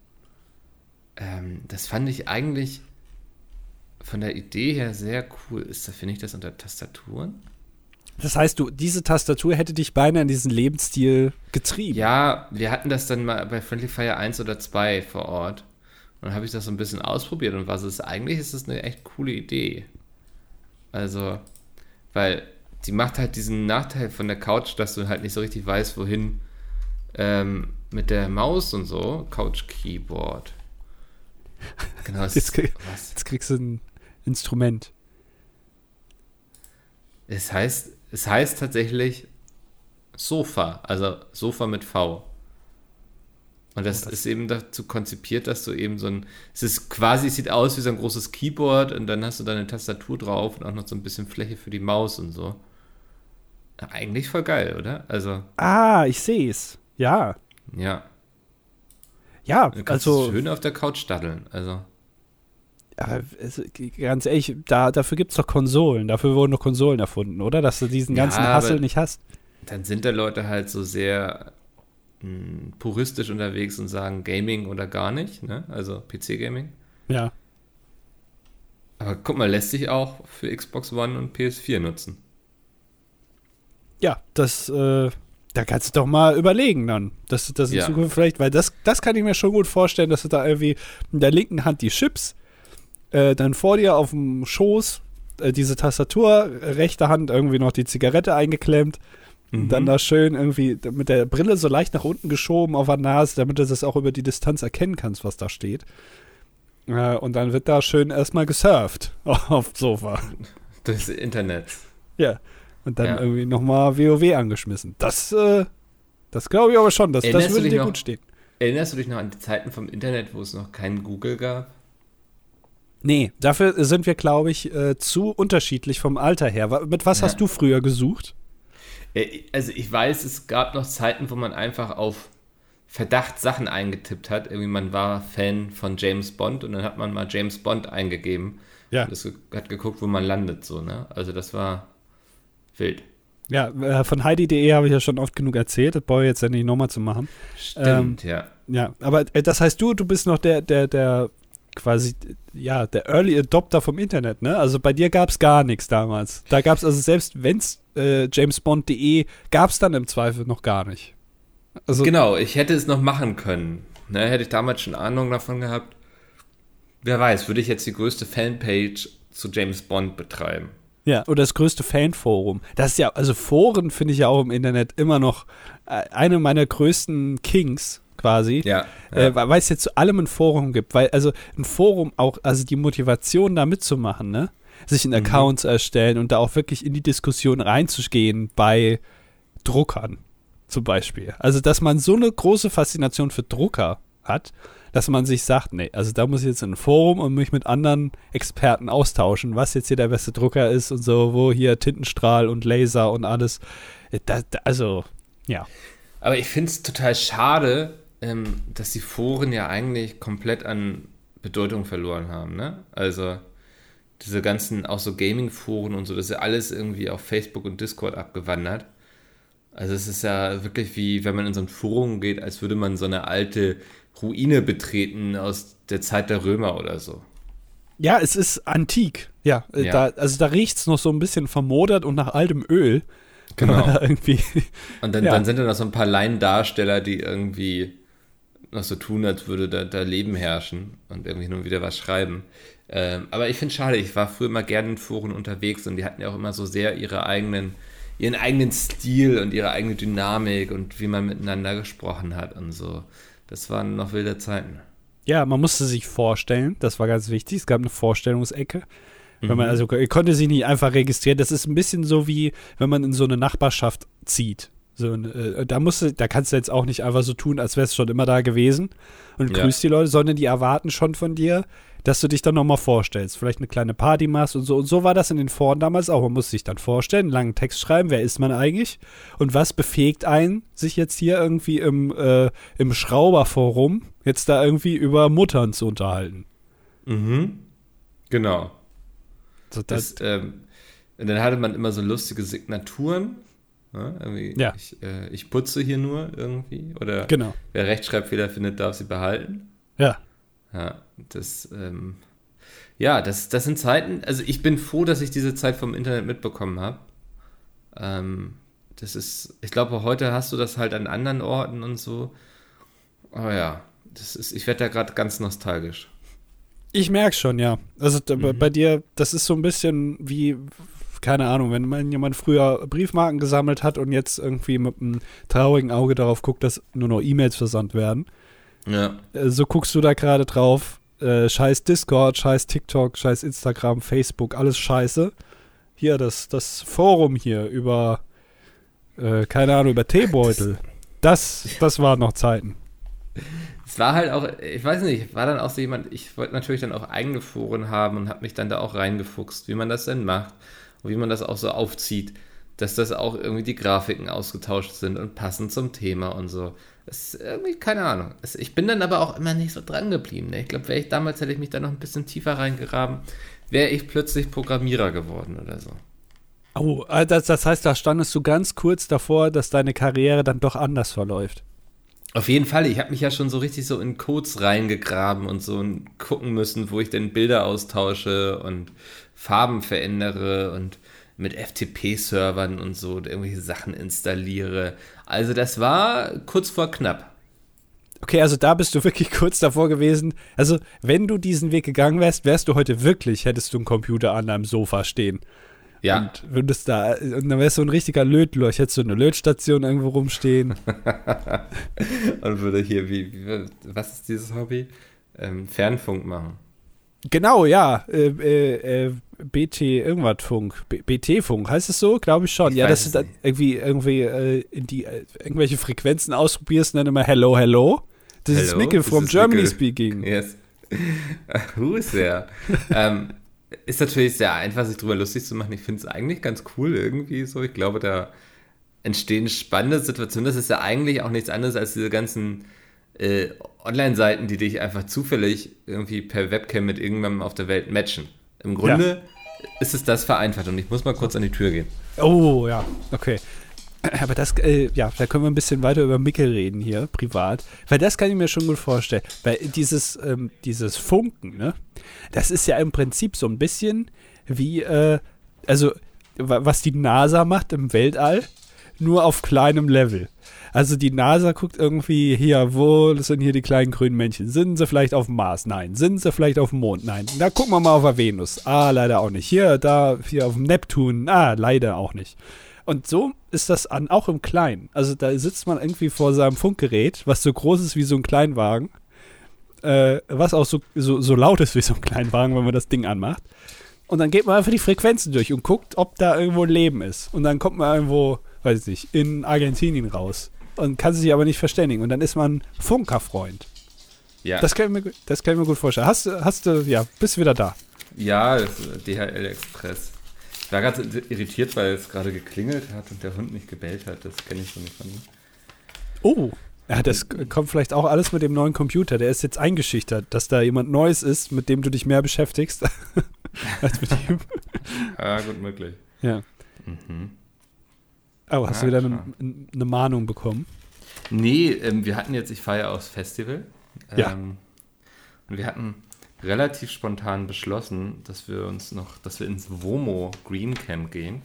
[SPEAKER 1] Ähm, das fand ich eigentlich von der Idee her sehr cool. Ist da, finde ich das unter Tastaturen?
[SPEAKER 2] Das heißt, du, diese Tastatur hätte dich beinahe in diesen Lebensstil getrieben.
[SPEAKER 1] Ja, wir hatten das dann mal bei Friendly Fire 1 oder 2 vor Ort. Und dann habe ich das so ein bisschen ausprobiert und was ist eigentlich, ist das eine echt coole Idee. Also, weil die macht halt diesen Nachteil von der Couch, dass du halt nicht so richtig weißt, wohin ähm, mit der Maus und so. Couch Keyboard.
[SPEAKER 2] Genau. [LAUGHS] jetzt, krieg, jetzt kriegst du ein Instrument.
[SPEAKER 1] Es heißt, es heißt tatsächlich Sofa, also Sofa mit V. Und das, oh, das, ist eben dazu konzipiert, dass du eben so ein, es ist quasi, es sieht aus wie so ein großes Keyboard und dann hast du deine Tastatur drauf und auch noch so ein bisschen Fläche für die Maus und so. Eigentlich voll geil, oder? Also.
[SPEAKER 2] Ah, ich sehe es. Ja.
[SPEAKER 1] Ja.
[SPEAKER 2] Ja, also.
[SPEAKER 1] Schön auf der Couch staddeln, also.
[SPEAKER 2] Ja, ganz ehrlich, da, dafür gibt es doch Konsolen. Dafür wurden doch Konsolen erfunden, oder? Dass du diesen ganzen ja, Hassel nicht hast.
[SPEAKER 1] Dann sind da Leute halt so sehr mh, hm, puristisch unterwegs und sagen Gaming oder gar nicht, ne? Also PC-Gaming.
[SPEAKER 2] Ja.
[SPEAKER 1] Aber guck mal, lässt sich auch für Xbox One und PS4 nutzen.
[SPEAKER 2] Ja, das, äh, da kannst du doch mal überlegen dann, dass das in ja. Zukunft vielleicht, weil das, das kann ich mir schon gut vorstellen, dass du da irgendwie in der linken Hand die Chips äh, dann vor dir auf dem Schoß äh, diese Tastatur, rechte Hand irgendwie noch die Zigarette eingeklemmt. Mhm. Dann da schön irgendwie mit der Brille so leicht nach unten geschoben auf der Nase, damit du das auch über die Distanz erkennen kannst, was da steht. Äh, und dann wird da schön erstmal gesurft [LAUGHS] auf dem Sofa.
[SPEAKER 1] Durchs Internet.
[SPEAKER 2] Ja. Und dann ja. irgendwie nochmal WoW angeschmissen. Das, äh, das glaube ich aber schon. Das, das würde dir noch, gut stehen.
[SPEAKER 1] Erinnerst du dich noch an die Zeiten vom Internet, wo es noch keinen Google gab?
[SPEAKER 2] Nee, dafür sind wir, glaube ich, äh, zu unterschiedlich vom Alter her. Mit was ja. hast du früher gesucht?
[SPEAKER 1] Also ich weiß, es gab noch Zeiten, wo man einfach auf Verdacht Sachen eingetippt hat. Irgendwie man war Fan von James Bond und dann hat man mal James Bond eingegeben. Ja. Und das hat geguckt, wo man landet, so, ne? Also das war wild.
[SPEAKER 2] Ja, äh, von Heidi.de habe ich ja schon oft genug erzählt. Das brauche ich jetzt ja nicht nochmal zu machen.
[SPEAKER 1] Stimmt, ähm, ja.
[SPEAKER 2] Ja, aber äh, das heißt, du, du bist noch der, der, der quasi, ja, der Early Adopter vom Internet, ne? Also bei dir gab es gar nichts damals. Da gab es also selbst, wenn es äh, jamesbond.de gab es dann im Zweifel noch gar nicht.
[SPEAKER 1] Also, genau, ich hätte es noch machen können. Ne? Hätte ich damals schon Ahnung davon gehabt. Wer weiß, würde ich jetzt die größte Fanpage zu James Bond betreiben.
[SPEAKER 2] Ja, oder das größte Fanforum. Das ist ja, also Foren finde ich ja auch im Internet immer noch äh, eine meiner größten Kings quasi,
[SPEAKER 1] ja,
[SPEAKER 2] ja. Äh, weil es jetzt zu allem ein Forum gibt, weil also ein Forum auch, also die Motivation da mitzumachen, ne? Sich einen mhm. Account zu erstellen und da auch wirklich in die Diskussion reinzugehen bei Druckern zum Beispiel. Also, dass man so eine große Faszination für Drucker hat, dass man sich sagt, nee, also da muss ich jetzt in ein Forum und mich mit anderen Experten austauschen, was jetzt hier der beste Drucker ist und so, wo hier Tintenstrahl und Laser und alles. Äh, da, da, also, ja.
[SPEAKER 1] Aber ich finde es total schade, ähm, dass die Foren ja eigentlich komplett an Bedeutung verloren haben. Ne? Also diese ganzen, auch so Gaming-Foren und so, das ist ja alles irgendwie auf Facebook und Discord abgewandert. Also es ist ja wirklich wie, wenn man in so ein Forum geht, als würde man so eine alte Ruine betreten aus der Zeit der Römer oder so.
[SPEAKER 2] Ja, es ist antik. Ja, äh, ja. Da, also da riecht es noch so ein bisschen vermodert und nach altem Öl.
[SPEAKER 1] Genau. irgendwie, und dann, [LAUGHS] ja. dann sind da noch so ein paar Laiendarsteller, die irgendwie noch so tun, als würde da, da Leben herrschen und irgendwie nur wieder was schreiben. Ähm, aber ich finde es schade, ich war früher immer gerne in Foren unterwegs und die hatten ja auch immer so sehr ihre eigenen, ihren eigenen Stil und ihre eigene Dynamik und wie man miteinander gesprochen hat und so. Das waren noch wilde Zeiten.
[SPEAKER 2] Ja, man musste sich vorstellen, das war ganz wichtig. Es gab eine Vorstellungsecke. Wenn man mhm. also konnte sich nicht einfach registrieren. Das ist ein bisschen so wie, wenn man in so eine Nachbarschaft zieht. So, äh, da musst du, da kannst du jetzt auch nicht einfach so tun, als wärst du schon immer da gewesen und ja. grüßt die Leute, sondern die erwarten schon von dir, dass du dich dann nochmal vorstellst, vielleicht eine kleine Party machst und so. Und so war das in den Foren damals auch. Man muss sich dann vorstellen, einen langen Text schreiben, wer ist man eigentlich und was befähigt einen, sich jetzt hier irgendwie im, äh, im Schrauberforum jetzt da irgendwie über Muttern zu unterhalten.
[SPEAKER 1] Mhm. Genau. So, das, das ähm, und dann hatte man immer so lustige Signaturen Ne?
[SPEAKER 2] Ja.
[SPEAKER 1] Ich, äh, ich, putze hier nur irgendwie. Oder
[SPEAKER 2] genau.
[SPEAKER 1] wer Rechtschreibfehler findet, darf sie behalten.
[SPEAKER 2] Ja.
[SPEAKER 1] Ja, das, ähm, ja, das, das sind Zeiten, also ich bin froh, dass ich diese Zeit vom Internet mitbekommen habe. Ähm, das ist, ich glaube, heute hast du das halt an anderen Orten und so. Aber ja, das ist, ich werde da gerade ganz nostalgisch.
[SPEAKER 2] Ich merke schon, ja. Also mhm. bei dir, das ist so ein bisschen wie keine Ahnung, wenn man jemand früher Briefmarken gesammelt hat und jetzt irgendwie mit einem traurigen Auge darauf guckt, dass nur noch E-Mails versandt werden.
[SPEAKER 1] Ja.
[SPEAKER 2] Äh, so guckst du da gerade drauf. Äh, scheiß Discord, scheiß TikTok, scheiß Instagram, Facebook, alles scheiße. hier das, das Forum hier über, äh, keine Ahnung, über Teebeutel. Das, das waren noch Zeiten.
[SPEAKER 1] Es war halt auch, ich weiß nicht, war dann auch so jemand, ich wollte natürlich dann auch eigene Foren haben und habe mich dann da auch reingefuchst, wie man das denn macht und wie man das auch so aufzieht, dass das auch irgendwie die Grafiken ausgetauscht sind und passend zum Thema und so. Das ist irgendwie, keine Ahnung. Ich bin dann aber auch immer nicht so dran geblieben. Ne? Ich glaube, wäre ich damals, hätte ich mich da noch ein bisschen tiefer reingegraben, wäre ich plötzlich Programmierer geworden oder so.
[SPEAKER 2] Oh, äh, das, das heißt, da standest du ganz kurz davor, dass deine Karriere dann doch anders verläuft.
[SPEAKER 1] Auf jeden Fall, ich habe mich ja schon so richtig so in Codes reingegraben und so und gucken müssen, wo ich denn Bilder austausche und Farben verändere und mit FTP-Servern und so und irgendwelche Sachen installiere. Also das war kurz vor knapp.
[SPEAKER 2] Okay, also da bist du [LAUGHS] wirklich kurz davor gewesen. Also, wenn du diesen Weg gegangen wärst, wärst du heute wirklich, hättest du einen Computer an deinem Sofa stehen. Ja. Und würdest da, und dann wärst du ein richtiger Lötloch, hättest du eine Lötstation irgendwo rumstehen. [LAUGHS]
[SPEAKER 1] und würde hier, wie, wie, was ist dieses Hobby? Ähm, Fernfunk machen.
[SPEAKER 2] Genau, ja. Äh, äh, äh BT irgendwas Funk. BT-Funk, heißt es so? Glaube ich schon. Ich ja, dass du irgendwie, irgendwie äh, in die, äh, irgendwelche Frequenzen ausprobierst und dann immer Hello, Hello. Das hello, ist Mikkel from Germany Mikkel. speaking. Yes. [LAUGHS]
[SPEAKER 1] Who is there? ähm, ist natürlich sehr einfach, sich drüber lustig zu machen. Ich finde es eigentlich ganz cool irgendwie so. Ich glaube, da entstehen spannende Situationen. Das ist ja eigentlich auch nichts anderes als diese ganzen äh, Online-Seiten, die dich einfach zufällig irgendwie per Webcam mit irgendjemandem auf der Welt matchen. Im Grunde ja. ist es das vereinfacht und ich muss mal kurz an die Tür gehen.
[SPEAKER 2] Oh, ja, okay. [CLEARS THROAT] Aber das, äh, ja, da können wir ein bisschen weiter über Mickel reden hier, privat. Weil das kann ich mir schon gut vorstellen. Weil dieses, ähm, dieses Funken, ne, das ist ja im Prinzip so ein bisschen wie, äh, also, was die NASA macht im Weltall, nur auf kleinem Level. Also die NASA guckt irgendwie hier, wo sind hier die kleinen grünen Männchen? Sind sie vielleicht auf dem Mars? Nein. Sind sie vielleicht auf dem Mond? Nein. Da gucken wir mal auf der Venus. Ah, leider auch nicht. Hier, da, hier auf dem Neptun. Ah, leider auch nicht. Und so ist das an, auch im Kleinen. Also da sitzt man irgendwie vor seinem Funkgerät, was so groß ist wie so ein Kleinwagen, äh, was auch so, so, so laut ist wie so ein Kleinwagen, wenn man das Ding anmacht. Und dann geht man einfach die Frequenzen durch und guckt, ob da irgendwo Leben ist. Und dann kommt man irgendwo, weiß ich nicht, in Argentinien raus und kann sich aber nicht verständigen. Und dann ist man Funkerfreund. Ja. Das kann ich mir, das kann ich mir gut vorstellen. Hast, hast du, ja, bist du wieder da?
[SPEAKER 1] Ja, DHL Express. Ich war gerade irritiert, weil es gerade geklingelt hat und der Hund nicht gebellt hat. Das kenne ich so nicht von ihm.
[SPEAKER 2] Oh, ja, das kommt vielleicht auch alles mit dem neuen Computer. Der ist jetzt eingeschüchtert, dass da jemand Neues ist, mit dem du dich mehr beschäftigst [LAUGHS] als mit ihm.
[SPEAKER 1] Ja, gut möglich.
[SPEAKER 2] Ja. Mhm. Oh, hast ja, du wieder eine, eine, Mahnung bekommen?
[SPEAKER 1] Nee, ähm, wir hatten jetzt, ich fahre ja aufs Festival. Ähm,
[SPEAKER 2] ja.
[SPEAKER 1] Und wir hatten relativ spontan beschlossen, dass wir uns noch, dass wir ins Womo Green Camp gehen.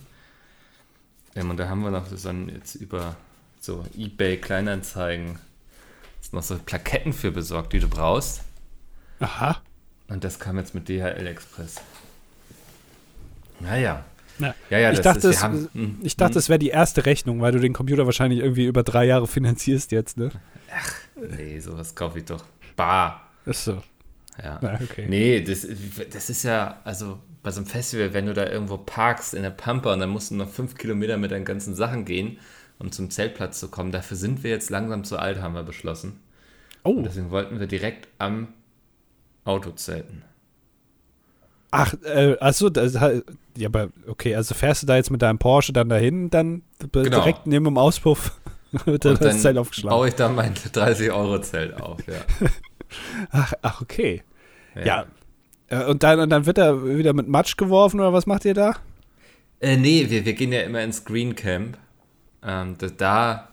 [SPEAKER 1] Ähm, und da haben wir noch dann jetzt über so Ebay Kleinanzeigen noch so Plaketten für besorgt, die du brauchst.
[SPEAKER 2] Aha.
[SPEAKER 1] Und das kam jetzt mit DHL Express. Naja.
[SPEAKER 2] Ja, ja, ja ich, dachte, es, haben, hm, ich dachte, hm. es wäre die erste Rechnung, weil du den Computer wahrscheinlich irgendwie über drei Jahre finanzierst jetzt, ne?
[SPEAKER 1] Ach, nee, sowas kaufe ich doch. Bar.
[SPEAKER 2] Ist so.
[SPEAKER 1] Ja. Na, okay. Nee, das, das ist ja, also bei so einem Festival, wenn du da irgendwo parkst in der Pampa und dann musst du noch fünf Kilometer mit deinen ganzen Sachen gehen, um zum Zeltplatz zu kommen, dafür sind wir jetzt langsam zu alt, haben wir beschlossen. Oh. Und deswegen wollten wir direkt am Auto zelten.
[SPEAKER 2] Ach, äh, achso, das, ja, aber okay, also fährst du da jetzt mit deinem Porsche dann dahin, dann genau. direkt neben dem Auspuff [LAUGHS]
[SPEAKER 1] wird und das Zelt aufgeschlagen. baue ich da mein [LAUGHS] 30-Euro-Zelt auf, ja. [LAUGHS]
[SPEAKER 2] ach, ach, okay. Ja. ja. Äh, und, dann, und dann wird er wieder mit Matsch geworfen oder was macht ihr da?
[SPEAKER 1] Äh, nee, wir, wir gehen ja immer ins Green Camp. Ähm, da, da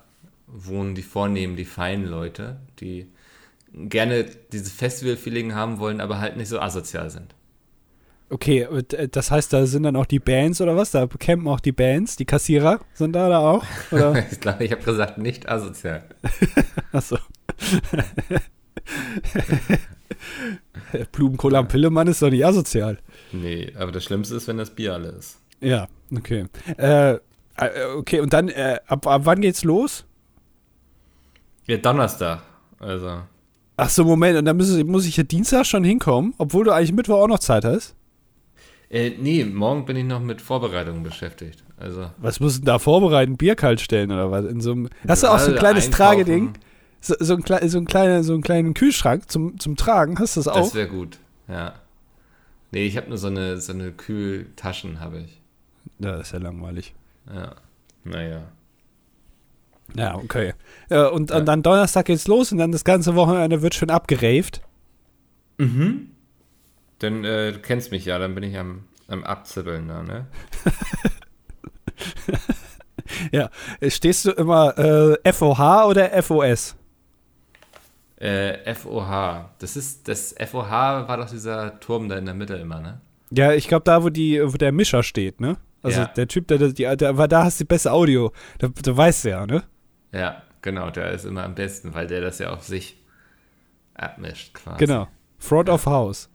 [SPEAKER 1] wohnen die Vornehmen, die feinen Leute, die gerne dieses Festival-Feeling haben wollen, aber halt nicht so asozial sind.
[SPEAKER 2] Okay, äh, das heißt, da sind dann auch die Bands oder was? Da campen auch die Bands, die Kassierer sind da, da auch? [LAUGHS]
[SPEAKER 1] Ich glaube, ich habe gesagt, nicht asozial. [LAUGHS]
[SPEAKER 2] Achso. Blumenkohl am Pillemann ist doch nicht asozial.
[SPEAKER 1] Nee, aber das Schlimmste ist, wenn das Bier alle ist.
[SPEAKER 2] Ja, okay. Äh, äh, okay, und dann, äh, ab, ab wann geht's los?
[SPEAKER 1] Ja, Donnerstag. Also.
[SPEAKER 2] Ach so, Moment, und dann muss, muss ich ja Dienstag schon hinkommen, obwohl du eigentlich Mittwoch auch noch Zeit hast?
[SPEAKER 1] Äh, nee, morgen bin ich noch mit Vorbereitungen beschäftigt. Also.
[SPEAKER 2] Was musst du da vorbereiten? Bier kalt stellen oder was? In so einem, hast du auch so ein kleines einkaufen. Trageding? So, so, ein, so, ein kleiner, so einen kleinen Kühlschrank zum, zum Tragen, hast du das auch?
[SPEAKER 1] Das wäre gut, ja. Nee, ich habe nur so eine, so eine Kühltaschen, habe ich.
[SPEAKER 2] Ja, das ist ja langweilig.
[SPEAKER 1] Ja, naja.
[SPEAKER 2] Ja, okay. Ja, und, ja. und dann Donnerstag geht's los und dann das ganze Wochenende wird schön abgeraved.
[SPEAKER 1] Mhm. Dann, äh, du kennst mich ja, dann bin ich am, am Abzibbeln da, ne? [LAUGHS]
[SPEAKER 2] ja. Stehst du immer äh, FOH oder FOS?
[SPEAKER 1] Äh, FOH. Das ist, das FOH war doch dieser Turm da in der Mitte immer, ne?
[SPEAKER 2] Ja, ich glaube da, wo die, wo der Mischer steht, ne? Also ja. der Typ, der, der, der, war da hast du die beste Audio. Da, da weißt du ja, ne?
[SPEAKER 1] Ja, genau, der ist immer am besten, weil der das ja auf sich abmischt quasi.
[SPEAKER 2] Genau. Front ja. of House.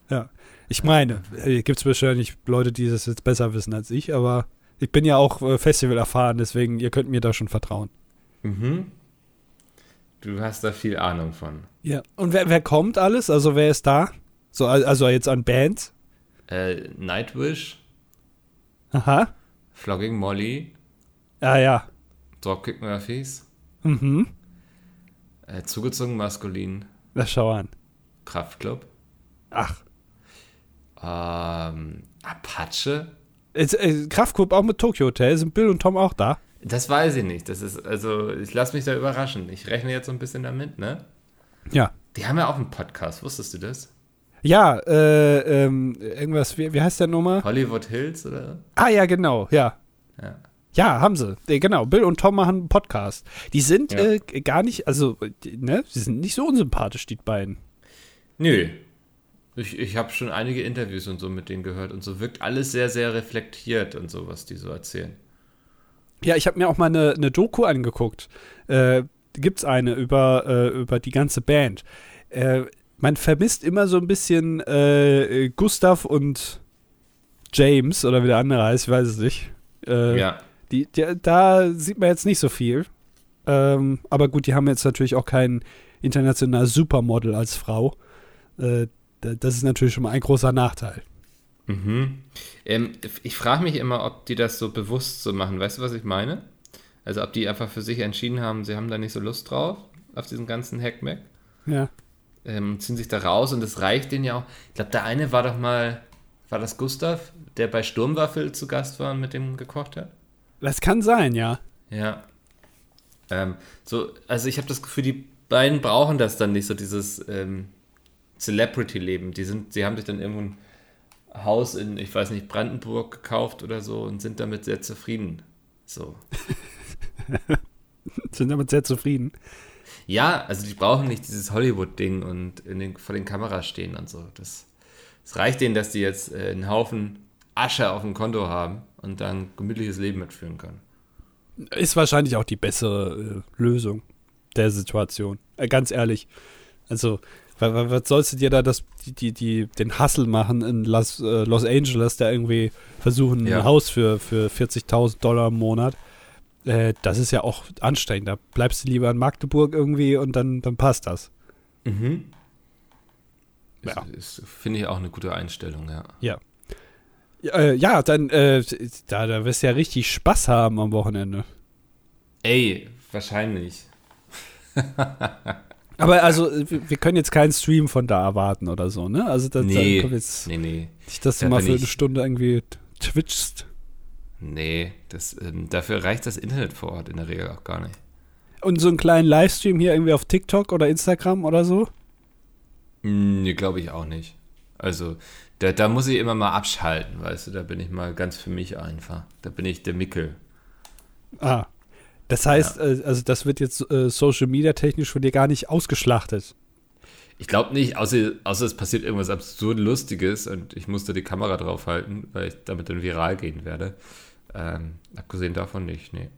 [SPEAKER 2] Ich meine, äh, gibt es wahrscheinlich Leute, die das jetzt besser wissen als ich, aber ich bin ja auch äh, Festival erfahren, deswegen, ihr könnt mir da schon vertrauen.
[SPEAKER 1] Mhm. Du hast da viel Ahnung von.
[SPEAKER 2] Ja. Und wer, wer kommt alles? Also wer ist da? So, also jetzt an Bands?
[SPEAKER 1] Äh, Nightwish.
[SPEAKER 2] Aha.
[SPEAKER 1] Flogging Molly.
[SPEAKER 2] Ah ja.
[SPEAKER 1] Dropkick Murphys.
[SPEAKER 2] Mhm.
[SPEAKER 1] Äh, zugezogen maskulin.
[SPEAKER 2] Na schau an.
[SPEAKER 1] Kraftclub.
[SPEAKER 2] Ach.
[SPEAKER 1] Ähm, Apache.
[SPEAKER 2] Ist, äh, Kraftclub auch mit Tokyo Hotel. Sind Bill und Tom auch da?
[SPEAKER 1] Das weiß ich nicht. Das ist, also, ich lasse mich da überraschen. Ich rechne jetzt so ein bisschen damit, ne?
[SPEAKER 2] Ja.
[SPEAKER 1] Die haben ja auch einen Podcast, wusstest du das?
[SPEAKER 2] Ja, äh, ähm, irgendwas, wie, wie heißt der nochmal?
[SPEAKER 1] Hollywood Hills, oder?
[SPEAKER 2] Ah, ja, genau, ja.
[SPEAKER 1] Ja.
[SPEAKER 2] Ja, haben sie. Äh, genau. Bill und Tom machen einen Podcast. Die sind ja. äh, gar nicht, also, ne, sie sind nicht so unsympathisch, die beiden.
[SPEAKER 1] Nö. Ich, ich habe schon einige Interviews und so mit denen gehört und so wirkt alles sehr, sehr reflektiert und so, was die so erzählen.
[SPEAKER 2] Ja, ich habe mir auch mal eine, eine Doku angeguckt. Äh, gibt's eine über, äh, über die ganze Band. Äh, man vermisst immer so ein bisschen äh, Gustav und James oder wie der andere heißt, ich weiß es nicht. Äh,
[SPEAKER 1] ja.
[SPEAKER 2] Die, die, da sieht man jetzt nicht so viel. Ähm, aber gut, die haben jetzt natürlich auch kein internationales Supermodel als Frau. Das ist natürlich schon mal ein großer Nachteil.
[SPEAKER 1] Mhm. Ähm, ich frage mich immer, ob die das so bewusst so machen. Weißt du, was ich meine? Also ob die einfach für sich entschieden haben, sie haben da nicht so Lust drauf, auf diesen ganzen Hackmack.
[SPEAKER 2] Ja.
[SPEAKER 1] Ähm, ziehen sich da raus und es reicht denen ja auch. Ich glaube, der eine war doch mal, war das Gustav, der bei Sturmwaffel zu Gast war und mit dem gekocht hat?
[SPEAKER 2] Das kann sein, ja.
[SPEAKER 1] Ja. Ähm, so, also ich habe das Gefühl, die beiden brauchen das dann nicht, so dieses ähm, Celebrity-Leben. Die sind, sie haben sich dann irgendwo ein Haus in, ich weiß nicht, Brandenburg gekauft oder so und sind damit sehr zufrieden. So. [LAUGHS]
[SPEAKER 2] sind damit sehr zufrieden.
[SPEAKER 1] Ja, also die brauchen nicht dieses Hollywood-Ding und den, vor den Kameras stehen und so. Das, das reicht denen, dass die jetzt äh, einen Haufen Asche auf dem Konto haben und dann gemütliches Leben mitführen können.
[SPEAKER 2] Ist wahrscheinlich auch die bessere äh, Lösung der Situation. Äh, ganz ehrlich. Also, was, sollst du dir da das, die, die, die, den Hustle machen in Los, äh, Los Angeles, da irgendwie versuchen, ja. ein Haus für, für 40.000 Dollar im Monat? Äh, das ist ja auch anstrengend. Da bleibst du lieber in Magdeburg irgendwie und dann, dann passt das.
[SPEAKER 1] Mhm. Ja. Finde ich auch eine gute Einstellung, ja.
[SPEAKER 2] Ja. Äh, ja, dann, äh, da, da wirst du ja richtig Spaß haben am Wochenende.
[SPEAKER 1] Ey, wahrscheinlich. [LAUGHS]
[SPEAKER 2] Aber also, wir können jetzt keinen Stream von da erwarten oder so, ne? Also, das,
[SPEAKER 1] nee,
[SPEAKER 2] da jetzt
[SPEAKER 1] nee, nee.
[SPEAKER 2] Nicht, dass du mal für eine Stunde irgendwie twitchst.
[SPEAKER 1] Nee, das, ähm, dafür reicht das Internet vor Ort in der Regel auch gar nicht.
[SPEAKER 2] Und so einen kleinen Livestream hier irgendwie auf TikTok oder Instagram oder so?
[SPEAKER 1] Nee, glaube ich auch nicht. Also, da, da muss ich immer mal abschalten, weißt du, da bin ich mal ganz für mich einfach. Da bin ich der Mickel.
[SPEAKER 2] Ah. Das heißt, ja. äh, also das wird jetzt äh, Social Media technisch von dir gar nicht ausgeschlachtet.
[SPEAKER 1] Ich glaube nicht, außer, außer es passiert irgendwas absurd Lustiges und ich musste die Kamera draufhalten, weil ich damit dann viral gehen werde. Ähm, abgesehen davon nicht, nee.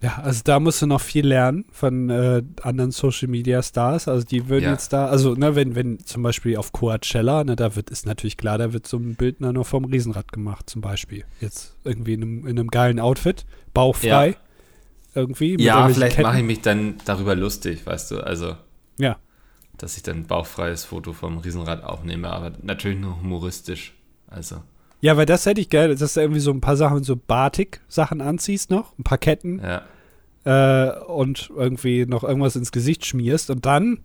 [SPEAKER 2] Ja, also da musst du noch viel lernen von äh, anderen Social Media Stars. Also die würden ja. jetzt da, also ne, wenn, wenn zum Beispiel auf Coachella, ne, da wird ist natürlich klar, da wird so ein Bildner nur vom Riesenrad gemacht, zum Beispiel. Jetzt irgendwie in einem, in einem geilen Outfit, bauchfrei. Ja. Irgendwie.
[SPEAKER 1] Ja, vielleicht mache ich mich dann darüber lustig, weißt du, also.
[SPEAKER 2] Ja.
[SPEAKER 1] Dass ich dann ein bauchfreies Foto vom Riesenrad aufnehme, aber natürlich nur humoristisch. Also.
[SPEAKER 2] Ja, weil das hätte ich gerne, dass du irgendwie so ein paar Sachen, so Batik-Sachen anziehst noch, ein paar Ketten.
[SPEAKER 1] Ja.
[SPEAKER 2] Äh, und irgendwie noch irgendwas ins Gesicht schmierst und dann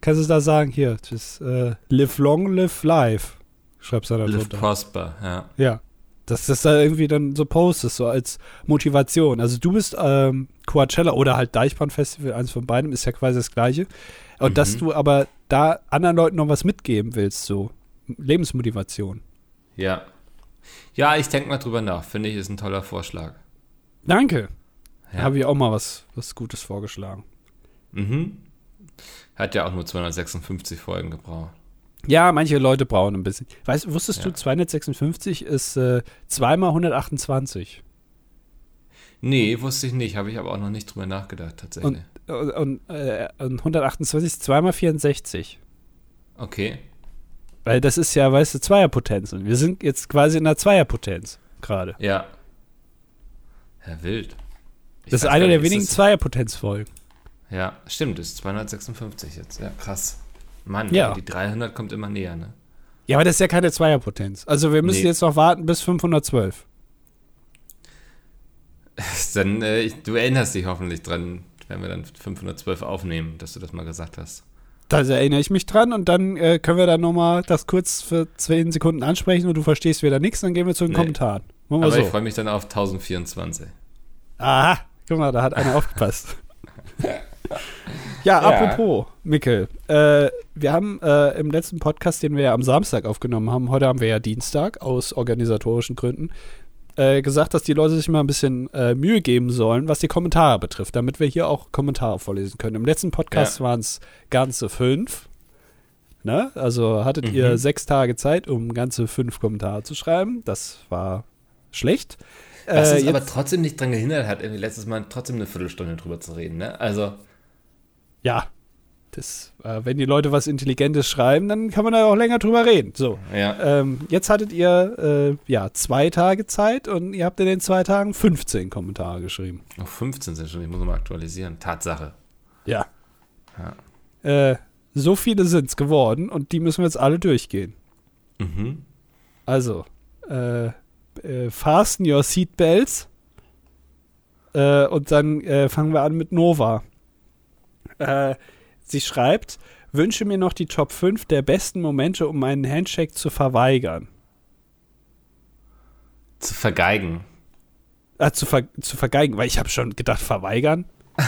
[SPEAKER 2] kannst du da sagen, hier, das äh, live long, live life. Schreibst du da
[SPEAKER 1] Live
[SPEAKER 2] drunter.
[SPEAKER 1] prosper, ja.
[SPEAKER 2] Ja. Dass das da irgendwie dann so postest, so als Motivation. Also du bist ähm, Coachella oder halt Deichbrand Festival, eins von beiden, ist ja quasi das gleiche. Und
[SPEAKER 1] Mhm.
[SPEAKER 2] dass du aber da anderen Leuten noch was mitgeben willst, so Lebensmotivation.
[SPEAKER 1] Ja. Ja, ich denke mal drüber nach. Finde ich, ist ein toller Vorschlag.
[SPEAKER 2] Danke.
[SPEAKER 1] Ja.
[SPEAKER 2] Habe ich auch mal was, was Gutes vorgeschlagen.
[SPEAKER 1] Mhm. Hat ja auch nur 256 Folgen gebraucht.
[SPEAKER 2] Ja, manche Leute brauchen ein bisschen. Weißt, wusstest du,
[SPEAKER 1] Ja.
[SPEAKER 2] 256 ist äh, zweimal 128.
[SPEAKER 1] Nee, wusste ich nicht. Habe ich aber auch noch nicht drüber nachgedacht, tatsächlich.
[SPEAKER 2] Und, und, äh, und 128 ist zweimal 64.
[SPEAKER 1] okay.
[SPEAKER 2] Weil das ist ja, weißt du, Zweierpotenz. Und wir sind jetzt quasi in der Zweierpotenz gerade.
[SPEAKER 1] Ja. Ja, wild. Ich
[SPEAKER 2] Das ist eine der wenigen Zweierpotenzfolgen.
[SPEAKER 1] Ja, stimmt. Ist 256 jetzt. Ja, krass. Mann,
[SPEAKER 2] Ja.
[SPEAKER 1] die 300 kommt immer näher, ne?
[SPEAKER 2] Ja, aber das ist ja keine Zweierpotenz. Also wir müssen
[SPEAKER 1] Nee.
[SPEAKER 2] jetzt noch warten bis 512. [LAUGHS]
[SPEAKER 1] Dann, äh, ich, du erinnerst dich hoffentlich dran, wenn wir dann 512 aufnehmen, dass du das mal gesagt hast.
[SPEAKER 2] Da erinnere ich mich dran und dann äh, können wir dann nochmal das kurz für 10 Sekunden ansprechen und du verstehst wieder nichts, dann gehen wir zu den
[SPEAKER 1] Nee.
[SPEAKER 2] Kommentaren. Machen wir
[SPEAKER 1] Aber ich
[SPEAKER 2] so.
[SPEAKER 1] freue mich dann auf 1024.
[SPEAKER 2] Aha, guck mal, da hat einer aufgepasst. Ja, apropos, Mikkel, äh, wir haben äh, im letzten Podcast, den wir ja am Samstag aufgenommen haben, heute haben wir ja Dienstag aus organisatorischen Gründen, äh, gesagt, dass die Leute sich mal ein bisschen äh, Mühe geben sollen, was die Kommentare betrifft, damit wir hier auch Kommentare vorlesen können. Im letzten Podcast
[SPEAKER 1] Ja.
[SPEAKER 2] waren es ganze fünf. Ne? Also hattet ihr
[SPEAKER 1] Mhm.
[SPEAKER 2] sechs Tage Zeit, um ganze fünf Kommentare zu schreiben. Das war schlecht.
[SPEAKER 1] Was
[SPEAKER 2] Äh,
[SPEAKER 1] uns
[SPEAKER 2] jetzt-
[SPEAKER 1] aber trotzdem nicht dran gehindert hat, irgendwie letztes Mal trotzdem eine Viertelstunde drüber zu reden, ne? Also,
[SPEAKER 2] Ja, das, äh, wenn die Leute was Intelligentes schreiben, dann kann man da auch länger drüber reden. So,
[SPEAKER 1] ja.
[SPEAKER 2] ähm, jetzt hattet ihr äh, ja zwei Tage Zeit und ihr habt in den zwei Tagen 15 Kommentare geschrieben.
[SPEAKER 1] Noch 15 sind schon, ich muss mal aktualisieren. Tatsache.
[SPEAKER 2] Ja.
[SPEAKER 1] Ja.
[SPEAKER 2] Äh, so viele sind es geworden und die müssen wir jetzt alle durchgehen.
[SPEAKER 1] Mhm.
[SPEAKER 2] Also, äh, äh, fasten your seatbelts. Äh, und dann fangen wir an mit Nova. Äh, sie schreibt, wünsche mir noch die Top 5 der besten Momente, um meinen Handshake zu verweigern.
[SPEAKER 1] Zu vergeigen.
[SPEAKER 2] Äh, zu, ver zu vergeigen, weil ich habe schon gedacht, verweigern